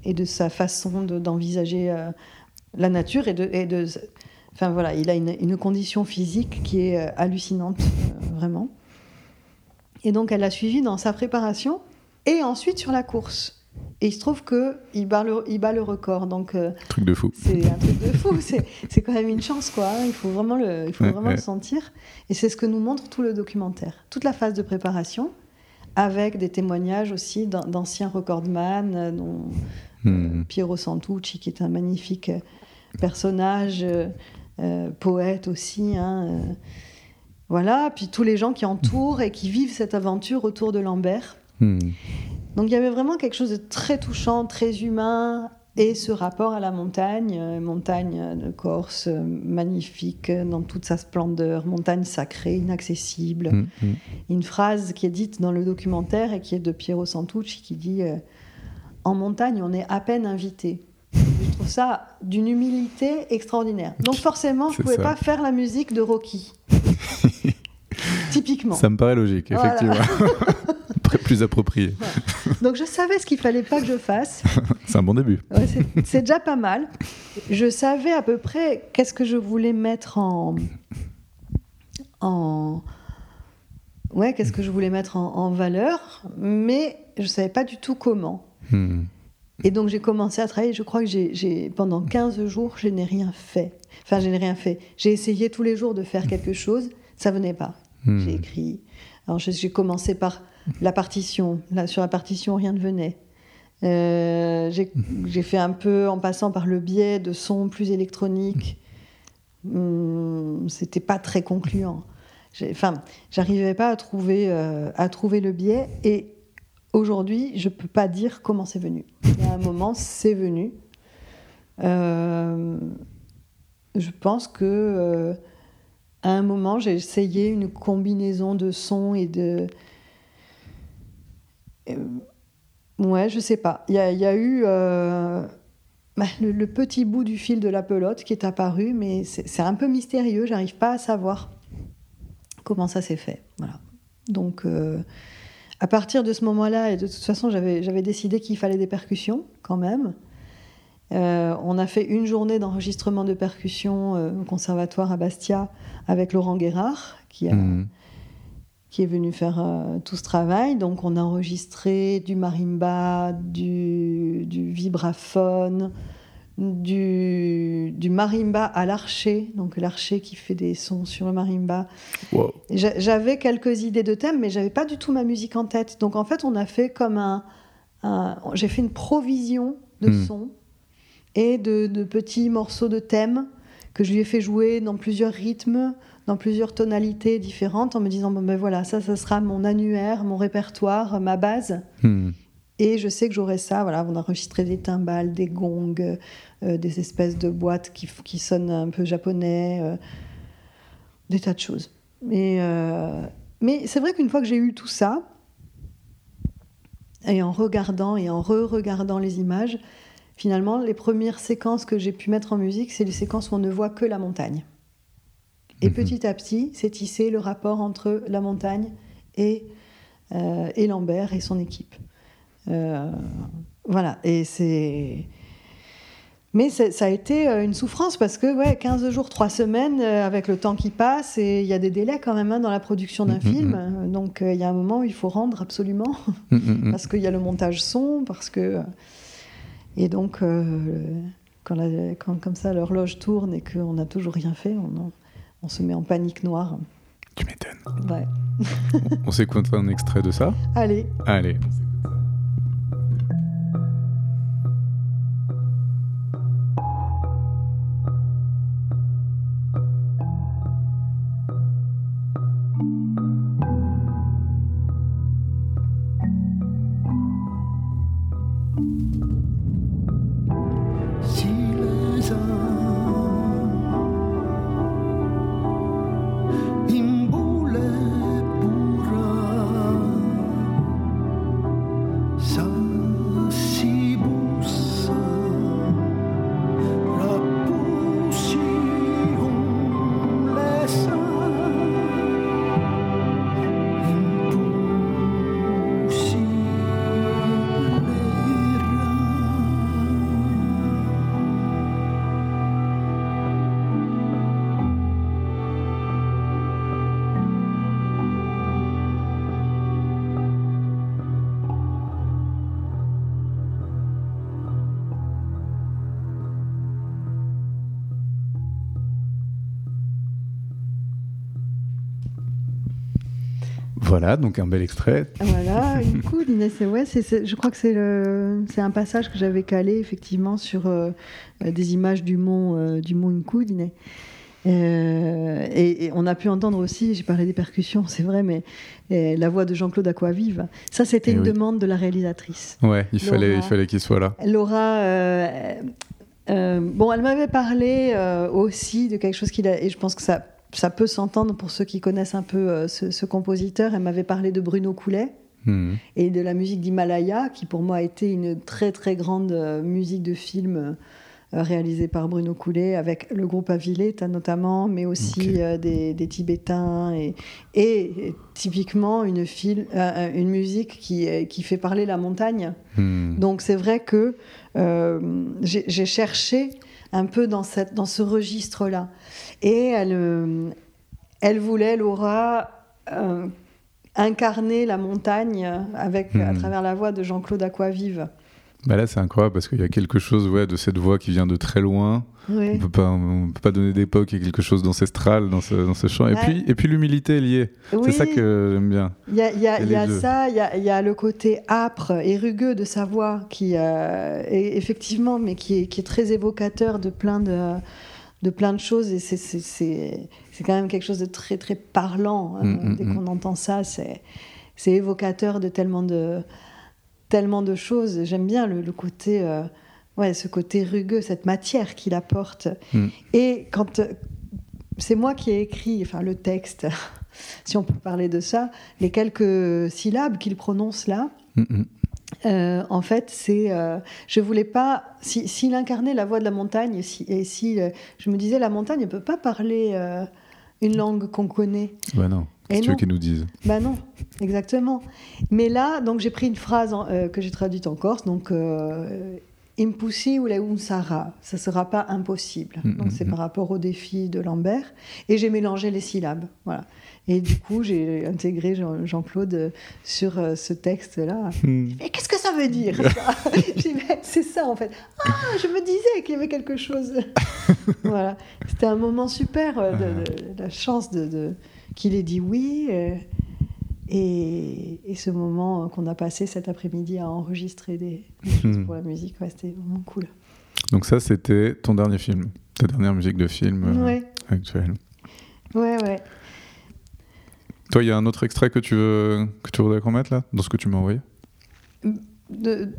de sa façon de- d'envisager euh, la nature. Et de, enfin, voilà, il a une, condition physique qui est euh, hallucinante, vraiment. Et donc, elle l'a suivi dans sa préparation et ensuite sur la course. Et il se trouve qu'il bat, le- il bat le record. Donc, euh, Truc de fou. c'est un truc de fou. C'est quand même une chance, quoi. hein. Il faut vraiment le, il faut Ouais, vraiment ouais. le sentir. Et c'est ce que nous montre tout le documentaire. Toute la phase de préparation, avec des témoignages aussi d'an- d'anciens recordman, euh, dont Hmm. Piero Santucci, qui est un magnifique euh, personnage, euh, euh, poète aussi. hein, euh. Voilà, puis tous les gens qui entourent et qui vivent cette aventure autour de Lambert. Hmm. Donc il y avait vraiment quelque chose de très touchant, très humain, et ce rapport à la montagne, euh, montagne de Corse, euh, magnifique euh, dans toute sa splendeur, montagne sacrée, inaccessible. Hmm, hmm. Une phrase qui est dite dans le documentaire et qui est de Piero Santucci qui dit euh, En montagne, on est à peine invité. Je trouve ça d'une humilité extraordinaire. Donc forcément, je ne pouvais ça. pas faire la musique de Rocky. Typiquement. Ça me paraît logique, Voilà. effectivement. Après, plus approprié. Donc je savais ce qu'il fallait pas que je fasse. C'est un bon début. Ouais, c'est- déjà pas mal. Je savais à peu près qu'est-ce que je voulais mettre en. en ouais, qu'est-ce que je voulais mettre en, en valeur, mais je savais pas du tout comment. Hmm. Et donc j'ai commencé à travailler. Je crois que j'ai, pendant 15 jours, je n'ai rien fait. Enfin, je n'ai rien fait. J'ai essayé tous les jours de faire quelque chose. Ça venait pas. Hmm. J'ai écrit. Alors j'ai commencé par la partition. Là, sur la partition, rien ne venait. Euh, j'ai, fait un peu en passant par le biais de sons plus électroniques. Hum, c'était pas très concluant. Enfin, j'arrivais pas à trouver, euh, à trouver le biais. Et aujourd'hui, je peux pas dire comment c'est venu. Il y a un moment, c'est venu. Euh, je pense que à un moment, j'ai essayé une combinaison de sons et de. Euh, ouais, je sais pas. Il y, a- eu euh, bah, le, petit bout du fil de la pelote qui est apparu, mais c'est un peu mystérieux. J'arrive pas à savoir comment ça s'est fait. Voilà. Donc, euh, à partir de ce moment-là, et de toute façon, j'avais décidé qu'il fallait des percussions quand même. On a fait une journée d'enregistrement de percussions au conservatoire à Bastia avec Laurent Guérard, qui, a- Hmm. Qui est venu faire euh, tout ce travail. Donc on a enregistré du marimba, du, du vibraphone, du, du marimba à l'archer, donc l'archer qui fait des sons sur le marimba. Wow. J'avais quelques idées de thèmes, mais j'avais pas du tout ma musique en tête. Donc en fait, on a fait comme un. un- J'ai fait une provision de Hmm. sons et de, de petits morceaux de thèmes que je lui ai fait jouer dans plusieurs rythmes, dans plusieurs tonalités différentes, en me disant bon ben voilà, ça, ça sera mon annuaire, mon répertoire, ma base. Hmm. Et je sais que j'aurai ça. Voilà, on a enregistré des timbales, des gongs, euh, des espèces de boîtes qui, qui sonnent un peu japonais, euh, des tas de choses. Et, euh, mais c'est vrai qu'une fois que j'ai eu tout ça, et en regardant et en re-regardant les images, finalement, les premières séquences que j'ai pu mettre en musique, c'est les séquences où on ne voit que la montagne. Et Mhm. petit à petit, c'est tissé le rapport entre la montagne et, euh, et Lambert et son équipe. Euh, voilà, et c'est. Mais ça a été euh, une souffrance parce que, ouais, 15 jours, 3 semaines, avec le temps qui passe, et il y a des délais quand même hein, dans la production d'un Mhm, film. Euh, Donc, il y a un moment où il faut rendre absolument, parce qu'il y a le montage son, parce que. Et donc, euh, quand, la- quand comme ça l'horloge tourne et qu'on n'a toujours rien fait, on, on se met en panique noire. Tu m'étonnes. Ouais. On s'écoute un extrait de ça Allez, Allez. Voilà, donc un bel extrait. Voilà, une coudine, c'est ouais, je crois que c'est le- c'est un passage que j'avais calé effectivement sur euh, des images du mont euh, du mont. Euh, et, et on a pu entendre aussi, j'ai parlé des percussions, c'est vrai, mais euh, la voix de Jean-Claude Aquavive. Ça, c'était Eh une oui. demande de la réalisatrice. Ouais, il fallait, Laura. il fallait qu'il soit là. Laura, euh, euh, bon, elle m'avait parlé aussi de quelque chose qu'il a, et je pense que ça, ça peut s'entendre pour ceux qui connaissent un peu euh, ce, ce compositeur. Elle m'avait parlé de Bruno Coulet Hmm. et de la musique d'Himalaya, qui pour moi a été une très très grande euh, musique de film euh, réalisée par Bruno Coulet, avec le groupe Avileta notamment, mais aussi euh, des, des Tibétains, et, et typiquement une, euh, musique qui, qui fait parler la montagne. Hmm. Donc c'est vrai que euh, j'ai cherché un peu dans, cette, dans ce registre-là. Et elle, euh, elle voulait, Laura, euh, incarner la montagne avec, à Mhm. travers la voix de Jean-Claude Aquavive. Bah là, c'est incroyable parce qu'il y a quelque chose ouais, de cette voix qui vient de très loin. On Oui. peut pas, on peut pas donner d'époque. Il y a quelque chose d'ancestral dans ce, dans ce chant. Et Ouais. puis, et puis l'humilité est liée. C'est ça que j'aime bien. Il y a, y a- y a ça, il y a, il y a le côté âpre et rugueux de sa voix, qui, euh, est- effectivement, mais qui est, qui est très évocateur de plein de, de, plein de choses. Et c'est- quand même quelque chose de très, très parlant. hein. Mm, mm, Dès mm. qu'on entend ça, c'est c'est évocateur de tellement de, tellement de choses. J'aime bien le, le côté, euh, ouais, ce côté rugueux, cette matière qu'il apporte. Mm. Et quand euh, c'est moi qui ai écrit, enfin le texte, si on peut parler de ça, les quelques syllabes qu'il prononce là, Hmm, hmm. euh, en fait, c'est, euh, je voulais pas, si- s'il incarnait la voix de la montagne, si, et si euh, je me disais la montagne ne peut pas parler une langue qu'on connaît. Bah non. Et Qu'est-ce que tu veux qu'ils nous disent Bah non, exactement. Mais là, donc j'ai pris une phrase en- euh, que j'ai traduite en corse, donc euh, impossible ou sara, ça sera pas impossible. Mm, Donc mm, c'est mm. par rapport au défi de Lambert, et j'ai mélangé les syllabes, voilà. Et du coup, j'ai intégré Jean- Jean-Claude euh, sur euh, ce texte-là. Mais qu'est-ce que ça veut dire c'est ça en fait. Ah, je me disais qu'il y avait quelque chose. voilà. C'était un moment super de, de- la chance de, de- qu'il ait dit oui. euh, et, et ce moment qu'on a passé cet après-midi à enregistrer des, des choses Hmm. pour la musique, ouais, c'était vraiment cool. Donc ça, c'était ton dernier film, ta dernière musique de film euh, Ouais, actuelle. ouais, ouais. Toi, il y a un autre extrait que tu veux que tu voudrais qu'on mette là, dans ce que tu m'as envoyé? De-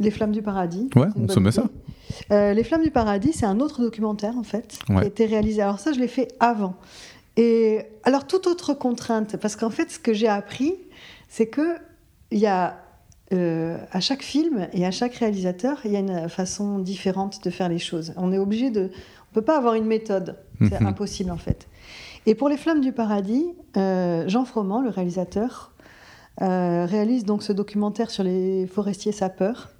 les Flammes du Paradis. Ouais, on se met idée. ça. Euh, les Flammes du Paradis, c'est un autre documentaire en fait, qui Ouais. a été réalisé. Alors ça, je l'ai fait avant. Et alors toute autre contrainte, parce qu'en fait, ce que j'ai appris, c'est que il y a euh, à chaque film et à chaque réalisateur, il y a une façon différente de faire les choses. On est obligé de, on peut pas avoir une méthode, c'est Mhm. impossible en fait. Et pour les Flammes du Paradis, euh, Jean Froment, le réalisateur, euh, réalise donc ce documentaire sur les forestiers sapeurs.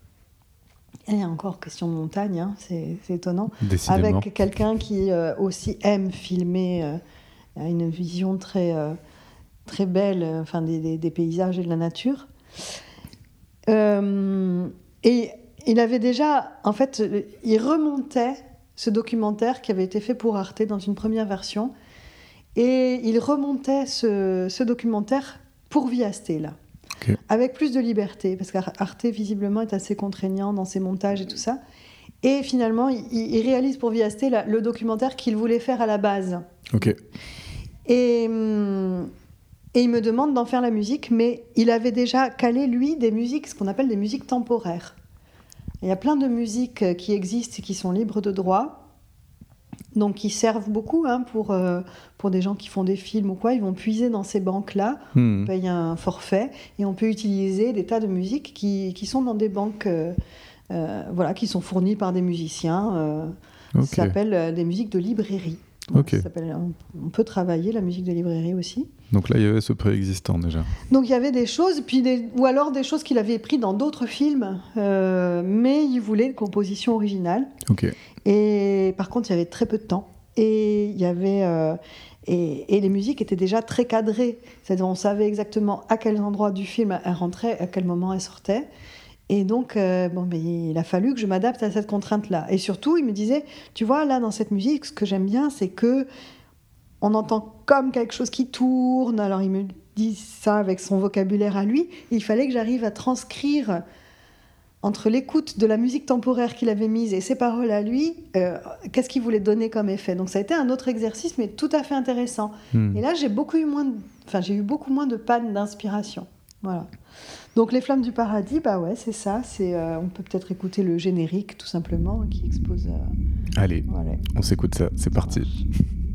Et encore question de montagne, hein, c'est étonnant. Décidément. Avec quelqu'un qui aussi aime filmer, une vision très, euh, très belle euh, enfin, des, des- des paysages et de la nature. Euh, et il avait déjà, en fait, il remontait ce documentaire qui avait été fait pour Arte dans une première version. Et il remontait ce, ce documentaire pour Viaste, là. Avec plus de liberté, parce qu'Arte, visiblement, est assez contraignant dans ses montages et tout ça. Et finalement, il, il réalise pour Viaste la- le documentaire qu'il voulait faire à la base. Et, hum, et il me demande d'en faire la musique, mais il avait déjà calé, lui, des musiques, ce qu'on appelle des musiques temporaires. Il y a plein de musiques euh, qui existent et qui sont libres de droit, donc qui servent beaucoup hein, pour, euh, pour des gens qui font des films ou quoi. Ils vont puiser dans ces banques-là, Hmm. on paye un forfait et on peut utiliser des tas de musiques qui, qui sont dans des banques euh, euh, voilà, qui sont fournies par des musiciens. euh, Ok. Ça s'appelle des musiques de librairie. Ça on, peut travailler la musique de librairie aussi. Donc là, il y avait ce préexistant déjà. Donc il y avait des choses, puis des- ou alors des choses qu'il avait pris dans d'autres films, euh, mais il voulait une composition originale. Et par contre, il y avait très peu de temps. Et il y avait euh, et, et les musiques étaient déjà très cadrées. C'est-à-dire, on savait exactement à quel endroit du film elle rentrait, à quel moment elle sortait. Et donc, euh, bon, mais il a fallu que je m'adapte à cette contrainte-là. Et surtout, il me disait, tu vois, là, dans cette musique, ce que j'aime bien, c'est que on entend comme quelque chose qui tourne. Alors, il me dit ça avec son vocabulaire à lui. Il fallait que j'arrive à transcrire entre l'écoute de la musique temporaire qu'il avait mise et ses paroles à lui, euh, qu'est-ce qu'il voulait donner comme effet. Donc ça a été un autre exercice, mais tout à fait intéressant. Hmm. Et là, j'ai beaucoup eu moins, de... enfin, j'ai eu beaucoup moins de panne d'inspiration. Voilà. Donc les flammes du paradis, bah ouais, c'est ça. C'est, euh, on peut peut-être écouter le générique tout simplement qui expose. euh, Allez, voilà. on s'écoute ça, c'est parti.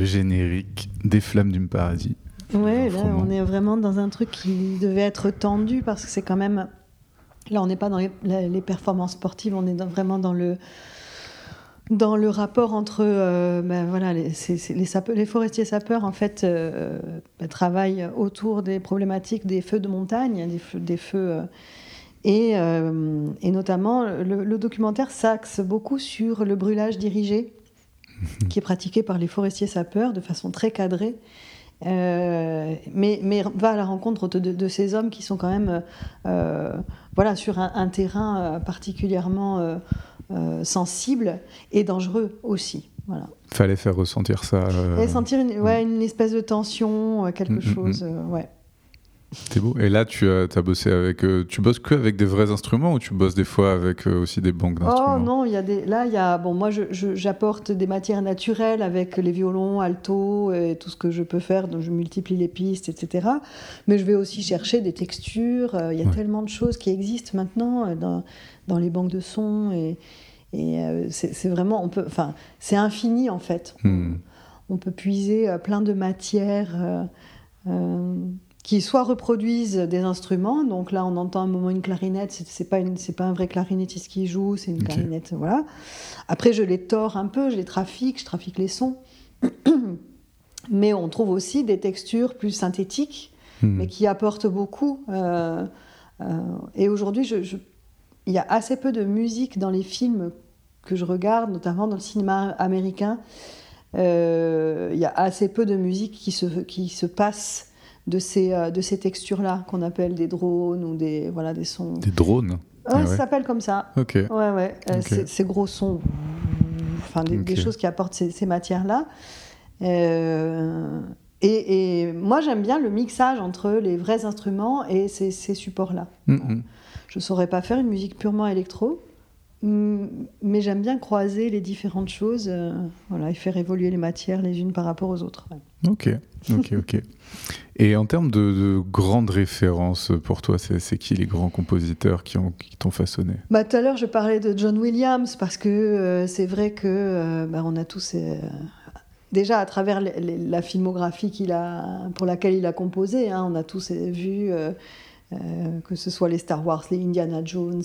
le générique des flammes du paradis. Ouais, là, on est vraiment dans un truc qui devait être tendu parce que c'est quand même. Là, on n'est pas dans les, performances sportives, on est dans- vraiment dans le dans le rapport entre euh, ben voilà les, les, sapeurs- les forestiers sapeurs en fait euh, ben, travaillent autour des problématiques des feux de montagne, des feux, des feux euh, et, euh, et notamment le, le documentaire s'axe beaucoup sur le brûlage dirigé qui est pratiqué par les forestiers sapeurs de façon très cadrée. Euh, mais, mais va à la rencontre de, de- de ces hommes qui sont quand même euh, voilà, sur un, un terrain euh, particulièrement euh, euh, sensible et dangereux aussi. Voilà. Fallait faire ressentir ça. euh, Et sentir une, ouais, une espèce de tension, euh, quelque Mm, mm, chose. euh, ouais. C'est beau. Et là, tu as, as bossé avec. euh, tu bosses que avec des vrais instruments ou tu bosses des fois avec euh, aussi des banques d'instruments? Oh non, il y a des. Là, il y a. Bon, moi, j'apporte des matières naturelles avec les violons, alto et tout ce que je peux faire. Donc, je multiplie les pistes, etc. Mais je vais aussi chercher des textures. euh, Il y a Ouais. tellement de choses qui existent maintenant dans, dans les banques de sons et. Et c'est vraiment, on peut, enfin, c'est infini en fait. Hmm. On peut puiser plein de matières qui soit reproduisent des instruments. Donc là, on entend un moment une clarinette. C'est pas une, c'est pas un vrai clarinettiste qui joue, c'est une clarinette. Voilà. Après, je les tords un peu, je les trafique, je trafique les sons. Mais on trouve aussi des textures plus synthétiques, Hmm. mais qui apportent beaucoup. euh, euh, et aujourd'hui, il y a assez peu de musique dans les films que je regarde, notamment dans le cinéma américain. Euh, il y a assez peu de musique qui se, qui se passe de ces, euh, de ces textures-là, qu'on appelle des drones ou des, voilà, des sons. Des drones Ah ouais. Ça s'appelle comme ça. Ok. Ouais, ouais. euh, ces- gros sons. Enfin, des, choses qui apportent ces, ces matières-là. Euh, et, et moi, j'aime bien le mixage entre les vrais instruments et ces, ces supports-là. Hmm. Je ne saurais pas faire une musique purement électro, mm, mais j'aime bien croiser les différentes choses euh, voilà, et faire évoluer les matières les unes par rapport aux autres. ouais. Ok, ok, ok. Et en termes de, de grandes références pour toi, c'est qui les grands compositeurs qui ont- qui t'ont façonné? Bah, tout à l'heure, je parlais de John Williams parce que euh, c'est vrai que euh, bah, on a tous euh, déjà à travers la filmographie qu'il a, pour laquelle il a composé, hein, on a tous vu que ce soit les Star Wars, les Indiana Jones,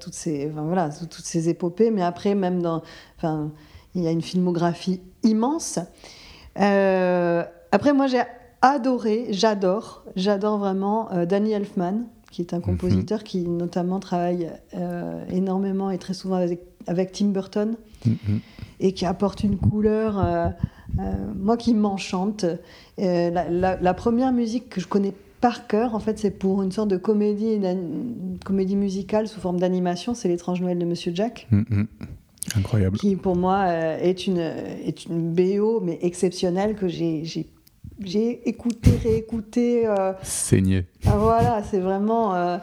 toutes ces, voilà, tout- toutes ces épopées. Mais après, même dans, enfin, il y a une filmographie immense. Euh, après, moi, j'ai adoré, j'adore, j'adore vraiment euh, Danny Elfman, qui est un compositeur qui notamment travaille euh, énormément et très souvent avec, avec Tim Burton hmm. et qui apporte une couleur, moi qui m'enchante. La, la- la première musique que je connais par cœur. En fait, c'est pour une sorte de comédie, comédie musicale sous forme d'animation. C'est l'étrange Noël de Monsieur Jack, Mm, mm. Incroyable. qui pour moi euh, est une est une BO mais exceptionnelle que j'ai j'ai écouté, réécouté. euh, Saigné. ah, voilà, c'est vraiment euh,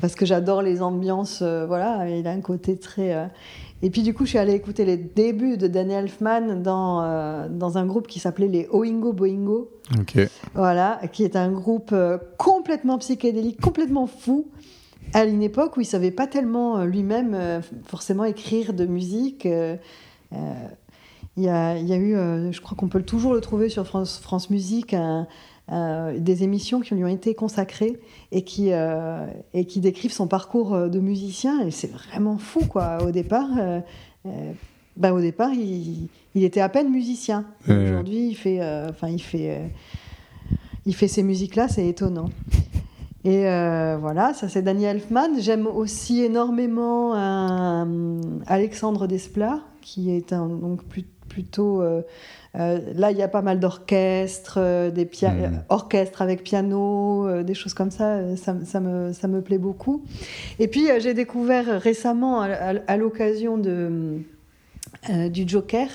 parce que j'adore les ambiances. euh, voilà, il a un côté très. Et puis du coup, je suis allée écouter les débuts de Danny Elfman dans dans un groupe qui s'appelait les Oingo Boingo. Ok. Voilà, qui est un groupe complètement psychédélique, complètement fou, à une époque où il savait pas tellement euh, lui-même euh, forcément écrire de musique. euh, Il y, a, il y a eu, je crois qu'on peut toujours le trouver sur France, France Musique, un- des émissions qui lui ont été consacrées et qui, euh, et qui décrivent son parcours de musicien. Et c'est vraiment fou, quoi. Au départ, euh, bah, au départ il, il était à peine musicien. Aujourd'hui, il fait, enfin, il fait, il fait ces musiques-là, c'est étonnant. Et euh, voilà, ça c'est Daniel Elfman. J'aime aussi énormément euh, Alexandre Desplat, qui est un, donc plus- plutôt. euh, euh, là, il y a pas mal d'orchestres, des euh, orchestres avec piano, des choses comme ça. ça, ça me, ça me plaît beaucoup. Et puis, j'ai découvert récemment, à, à- à l'occasion de, du Joker,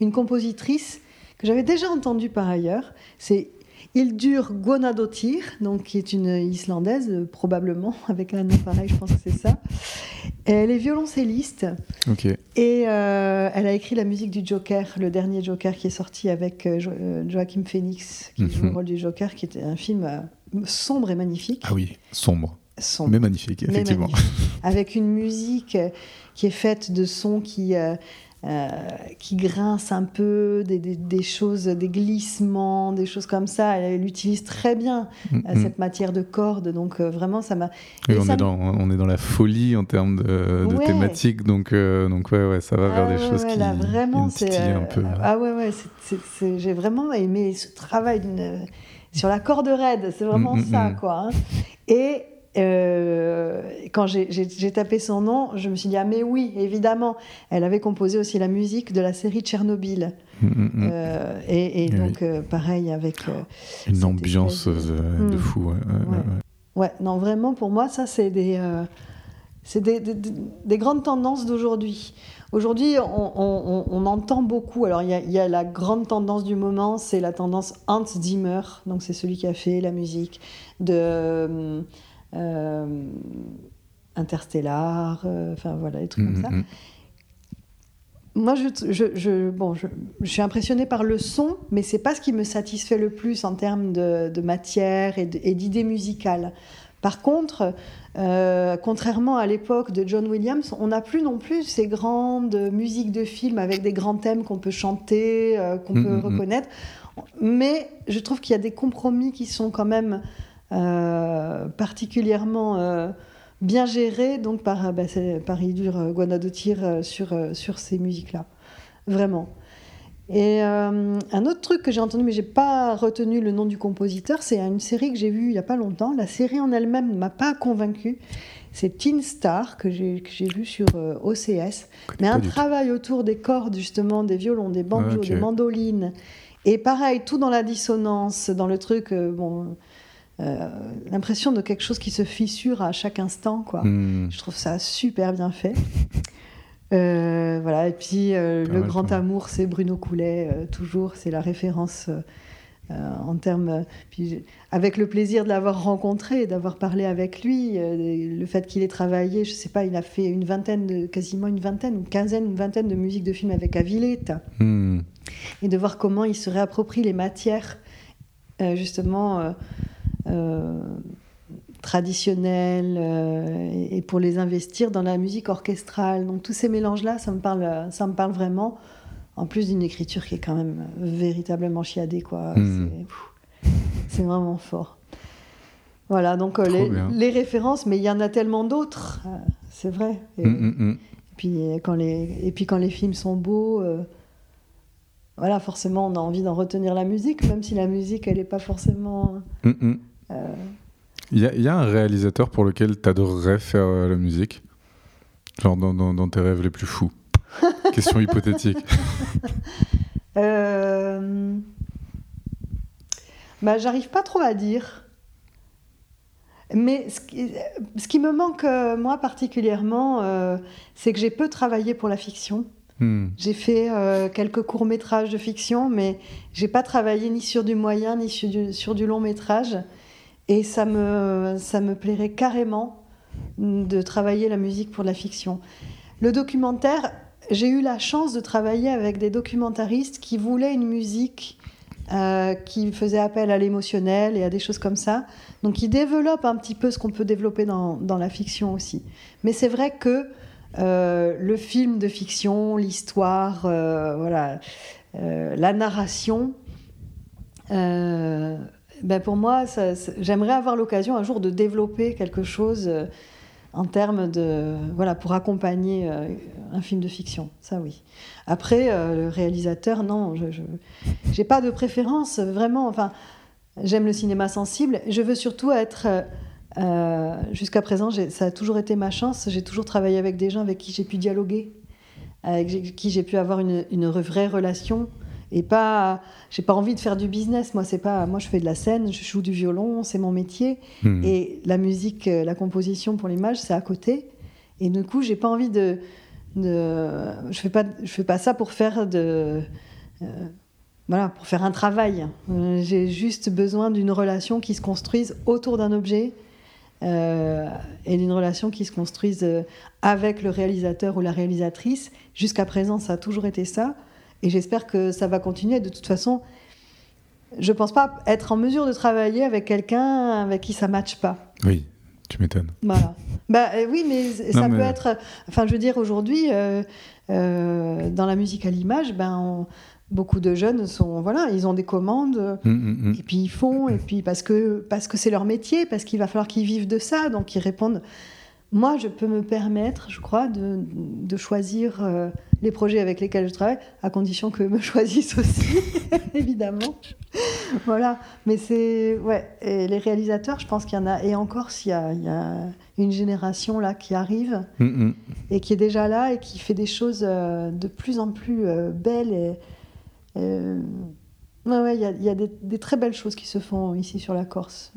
une compositrice que j'avais déjà entendue par ailleurs. C'est Hildur Guðnadóttir, donc qui est une Islandaise, euh, probablement, avec un nom pareil, je pense que c'est ça. Elle est violoncelliste et euh, elle a écrit la musique du Joker, le dernier Joker qui est sorti avec euh, Jo- Joaquin Phoenix, qui joue Mhm. le rôle du Joker, qui était un film euh, sombre et magnifique. Ah oui, sombre. Sombre Mais magnifique, mais effectivement. magnifique. avec une musique qui est faite de sons qui, euh, euh, qui grincent un peu, des, des- des choses, des glissements, des choses comme ça. Elle, elle utilise très bien Mm, euh, mm. cette matière de cordes, donc euh, vraiment ça m'a. Oui, on, ça est dans, on est dans la folie en termes de, de Ouais. thématiques, donc, euh, donc ouais, ouais, ça va vers Ah des ouais, choses qui, là, vraiment, c'est un peu. Ah ouais, ouais, j'ai vraiment aimé ce travail sur la corde raide, c'est vraiment Mm, ça, quoi. hein. Et euh, quand j'ai- tapé son nom, je me suis dit, ah mais oui, évidemment, elle avait composé aussi la musique de la série Tchernobyl. Mm, mm, mm. Euh, et, et Oui, donc, euh, pareil, avec... euh, Une ambiance de- fou. ouais, ouais, ouais, Ouais. ouais. Ouais, non, vraiment, pour moi, ça, c'est des, c'est des, des- des- des grandes tendances d'aujourd'hui. Aujourd'hui, on, on- entend beaucoup. Alors, il y, y a la grande tendance du moment, c'est la tendance Hans Zimmer. Donc, c'est celui qui a fait la musique de Interstellar, euh, enfin, voilà, des trucs Mm, comme ça. mm, mm. Moi, je, je, je- bon, je, je suis impressionnée par le son, mais c'est pas ce qui me satisfait le plus en termes de, de matière et d'idées musicales. Par contre, euh, contrairement à l'époque de John Williams, on n'a plus non plus ces grandes musiques de films avec des grands thèmes qu'on peut chanter, euh, qu'on peut reconnaître. Mais je trouve qu'il y a des compromis qui sont quand même euh, particulièrement euh, bien gérés donc par, euh, bah, par Hildur euh, Guðnadóttir euh, sur, euh, sur ces musiques-là. Vraiment. Et euh, un autre truc que j'ai entendu, mais j'ai pas retenu le nom du compositeur, c'est une série que j'ai vue il y a pas longtemps. La série en elle-même ne m'a pas convaincue. C'est Teen Star que j'ai vu sur euh, OCS. Mais un tout. travail autour des cordes, justement, des violons, des banjos, Ok. des mandolines. Et pareil, tout dans la dissonance, dans le truc, euh, bon, euh, l'impression de quelque chose qui se fissure à chaque instant, quoi. Mm. Je trouve ça super bien fait. Euh, voilà, et puis euh, le grand amour, c'est Bruno Coulet, toujours, c'est la référence en termes. puis, avec le plaisir de l'avoir rencontré, d'avoir parlé avec lui, le fait qu'il ait travaillé, je sais pas, il a fait une vingtaine, de, quasiment une vingtaine, une quinzaine, une vingtaine de musiques de films avec Aviletta Mm. et de voir comment il se réapproprie les matières, justement, euh, traditionnelles, euh, et, pour les investir dans la musique orchestrale. Donc tous ces mélanges-là, ça me parle, ça me parle vraiment. En plus d'une écriture qui est quand même véritablement chiadée, quoi. Mhm. C'est- vraiment fort. Voilà, donc euh, les, les références, mais il y en a tellement d'autres, c'est vrai. Et- Mm, mm, mm. puis quand les et puis quand les films sont beaux, euh, voilà, forcément, on a envie d'en retenir la musique, même si la musique, elle n'est pas forcément. Euh, Il y, a- il y a un réalisateur pour lequel tu adorerais faire euh, la musique? Genre dans, dans- dans tes rêves les plus fous Question hypothétique. euh, bah, j'arrive pas trop à dire. Mais ce qui, ce qui me manque, euh, moi particulièrement, euh, c'est que j'ai peu travaillé pour la fiction. Hmm. J'ai fait quelques courts-métrages de fiction, mais j'ai pas travaillé ni sur du moyen ni sur du, sur du long-métrage. Et ça me, ça me plairait carrément de travailler la musique pour la fiction. Le documentaire, j'ai eu la chance de travailler avec des documentaristes qui voulaient une musique euh, qui faisait appel à l'émotionnel et à des choses comme ça. Donc qui développent un petit peu ce qu'on peut développer dans, dans la fiction aussi. Mais c'est vrai que euh, le film de fiction, l'histoire, euh, voilà, la narration, ben pour moi, j'aimerais avoir l'occasion un jour de développer quelque chose euh, en termes de voilà pour accompagner euh, un film de fiction. Ça oui. Après, euh, le réalisateur, non, je j'ai pas de préférence vraiment. Enfin, j'aime le cinéma sensible. Je veux surtout être jusqu'à présent, ça a toujours été ma chance. J'ai toujours travaillé avec des gens avec qui j'ai pu dialoguer, avec qui j'ai pu avoir une vraie relation. Et pas, j'ai pas envie de faire du business. Moi, c'est pas, moi, je fais de la scène, je joue du violon, c'est mon métier. Hmm. Et la musique, euh, la composition pour l'image, c'est à côté. Et du coup, j'ai pas envie de, de je fais pas, je fais pas ça pour faire de, euh, voilà, pour faire un travail. Euh, j'ai juste besoin d'une relation qui se construise autour d'un objet euh, et d'une relation qui se construise avec le réalisateur ou la réalisatrice. Jusqu'à présent, ça a toujours été ça, et j'espère que ça va continuer. De toute façon, je pense pas être en mesure de travailler avec quelqu'un avec qui ça matche pas. Oui, tu m'étonnes. Voilà. bah euh, oui, mais ça peut être. Enfin, je veux dire, aujourd'hui, euh, euh, dans la musique à l'image, ben, on- beaucoup de jeunes sont, voilà, ils ont des commandes. Hmm, hmm, hmm. Et puis ils font, et puis parce que parce que c'est leur métier, parce qu'il va falloir qu'ils vivent de ça, donc ils répondent. Moi, je peux me permettre, je crois, de, de choisir euh, les projets avec lesquels je travaille, à condition qu'eux me choisissent aussi, évidemment. voilà. Mais c'est ouais. Et les réalisateurs, je pense qu'il y en a. Et encore, s'il y il y a une génération là qui arrive hmm. et qui est déjà là et qui fait des choses euh, de plus en plus euh, belles. Et, euh, ouais, ouais, il y a, il y a des, des très belles choses qui se font ici sur la Corse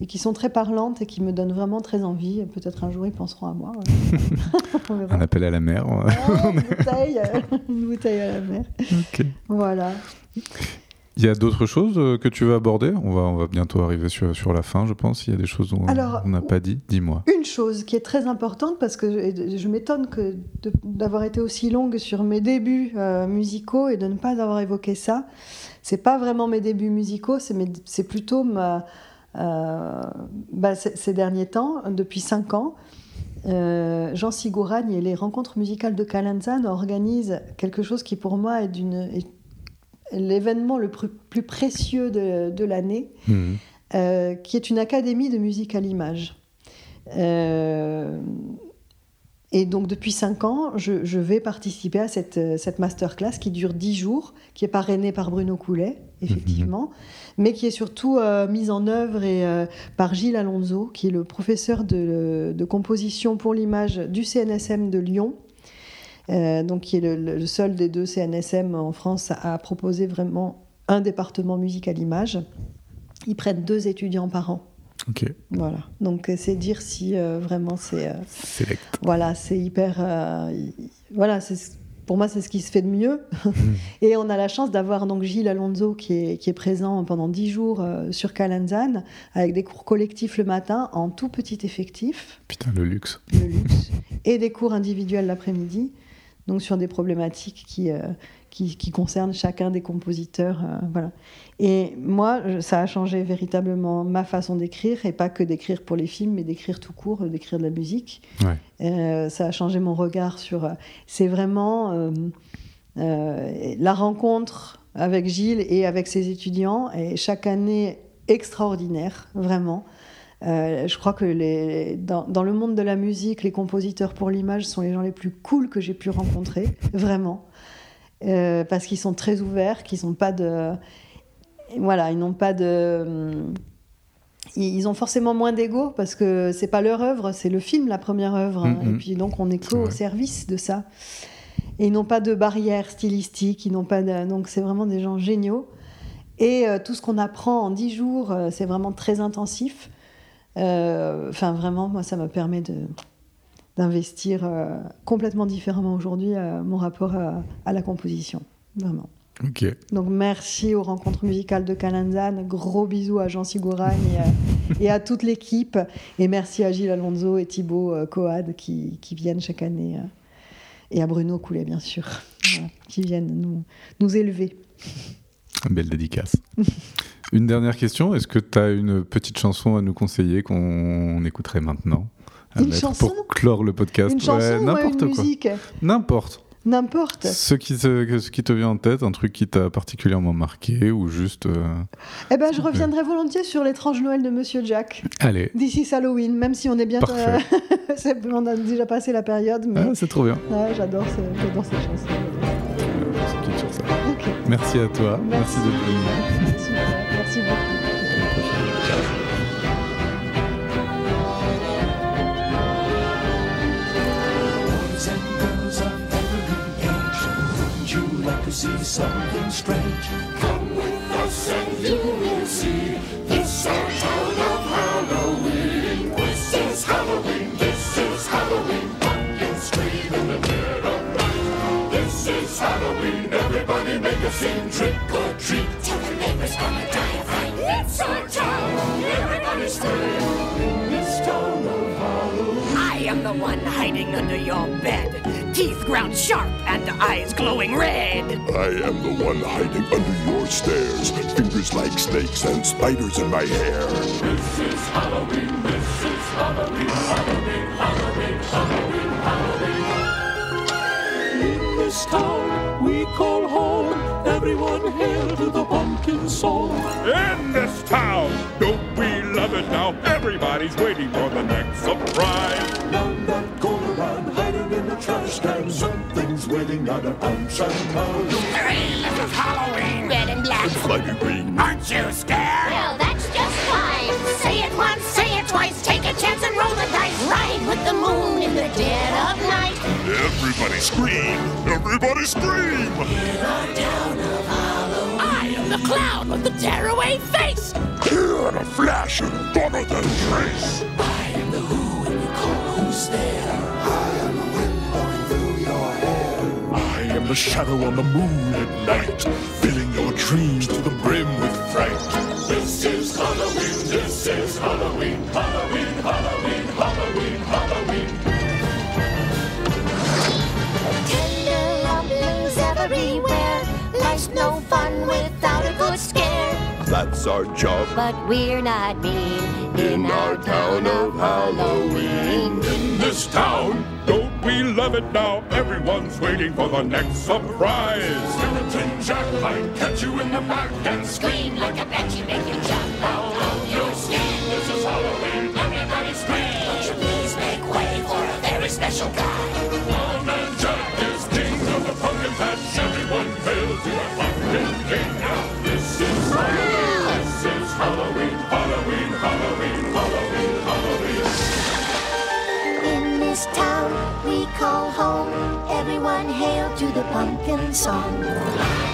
et qui sont très parlantes et qui me donnent vraiment très envie. Peut-être un jour ils penseront à moi. ouais. Un appel à la mer. Ah, une, bouteille, une bouteille à la mer. Ok. Voilà. Il y a d'autres choses euh, que tu veux aborder? On va, on va bientôt arriver sur, sur la fin, je pense. Il y a des choses dont Alors, on n'a pas dit. Dis-moi. Une chose qui est très importante, parce que je, je m'étonne que d'avoir été aussi longue sur mes débuts euh, musicaux et de ne pas avoir évoqué ça, c'est pas vraiment mes débuts musicaux, c'est plutôt ma, bah, ces derniers temps, depuis cinq ans. euh, Jean Sigouragne et les rencontres musicales de Calenzane organisent quelque chose qui pour moi est, l'événement le plus, plus précieux de, de l'année Hmm. euh, qui est une académie de musique à l'image. Euh, et donc depuis cinq ans, je, je vais participer à cette, euh, cette masterclass qui dure dix jours, qui est parrainée par Bruno Coulet, effectivement, mais qui est surtout euh, mise en œuvre et, euh, par Gilles Alonso, qui est le professeur de, de composition pour l'image du CNSM de Lyon. Euh, donc qui est le, le seul des deux CNSM en France à, à proposer vraiment un département musique à l'image. Ils prennent deux étudiants par an. Voilà. Donc euh, c'est dire si euh, vraiment c'est euh, voilà, c'est hyper euh, voilà, c'est pour moi c'est ce qui se fait de mieux. Et on a la chance d'avoir donc Gilles Alonso qui est, qui est présent pendant dix jours euh, sur Calenzane avec des cours collectifs le matin en tout petit effectif, Putain, le luxe. le luxe, et des cours individuels l'après-midi, donc sur des problématiques qui, euh, qui, qui concernent chacun des compositeurs. euh, voilà. Et moi, ça a changé véritablement ma façon d'écrire, et pas que d'écrire pour les films, mais d'écrire tout court, euh, d'écrire de la musique. Ouais. Euh, ça a changé mon regard sur. C'est vraiment la rencontre avec Gilles et avec ses étudiants, et chaque année extraordinaire, vraiment. Euh, je crois que les, dans, dans le monde de la musique, les compositeurs pour l'image sont les gens les plus cool que j'ai pu rencontrer, vraiment. Euh, parce qu'ils sont très ouverts, qu'ils n'ont pas de. Voilà, ils n'ont pas de. Ils ont forcément moins d'ego parce que c'est pas leur œuvre, c'est le film la première œuvre. hein. Mhm. Et puis donc on est qu'au vrai. service de ça. Et ils n'ont pas de barrière stylistique, ils n'ont pas de... donc c'est vraiment des gens géniaux. Et euh, tout ce qu'on apprend en dix jours, euh, c'est vraiment très intensif. Enfin, vraiment, moi, ça me permet de d'investir euh, complètement différemment aujourd'hui euh, mon rapport à, à la composition. Vraiment. Donc merci aux rencontres musicales de Calanzane, gros bisous à Jean Sigouragne et, à- et à toute l'équipe, et merci à Gilles Alonso et Thibaut euh, Coad qui, qui viennent chaque année, euh, et à Bruno Coulet bien sûr, voilà, qui viennent nous, nous élever. Belle dédicace. une dernière question. Est-ce que tu as une petite chanson à nous conseiller qu'on écouterait maintenant? À Une mettre chanson Pour clore le podcast. Une chanson Ouais, ou n'importe une quoi. musique N'importe. N'importe. Ce qui, te, ce qui te vient en tête, un truc qui t'a particulièrement marqué ou juste. euh, Eh ben, je reviendrai volontiers sur l'étrange Noël de Monsieur Jack. Allez. D'ici Halloween, même si on est bien, Parfait. c'est- on a déjà passé la période, mais Ah, c'est trop bien. ouais, j'adore, ce- j'adore cette chanson. Quitte sur ça. Merci à toi. Merci, Merci. venu. Super, merci beaucoup. Like to see something strange? Come with us and you will see. This our town of Halloween. This is Halloween. This is Halloween. Pumpkins scream in the dead of night. This is Halloween. Everybody make a scene. Trick or treat. Tell the neighbors gonna die of fright. It's our town. Everybody scream am the one hiding under your bed. Teeth ground sharp and eyes glowing red. I am the one hiding under your stairs. Fingers like snakes and spiders in my hair. This is Halloween, this is Halloween, Halloween, Halloween, Halloween, Halloween. In this town we call home, everyone hail to the pumpkin song. In this town, don't we love it now? Everybody's waiting for the next surprise. None that go around hiding in the trash can, something's waiting out of punch and pound. Three, this is Halloween. Red and black. Flighty green. Aren't you scared? Well, that's just fine. Say it once, say it twice, take a chance and roll the dice. Ride with the moon in the dead of night. Everybody scream! Everybody scream! I am the clown with the tearaway face. Here in a flash and gone than trace. I am the who and you call who's there. I am the wind blowing through your hair. I am the shadow on the moon at night, filling your dreams to the brim with fright. This is Halloween, this is Halloween, Halloween, Halloween, Halloween, Halloween. Tender rumblings everywhere. Life's no fun without a good scare. That's our job But we're not mean in our town of Halloween. in this town. Don't we love it now? Everyone's waiting for the next surprise. Skeleton Jack might catch you in the back and Scream like a banshee, make you jump hail to the pumpkin song.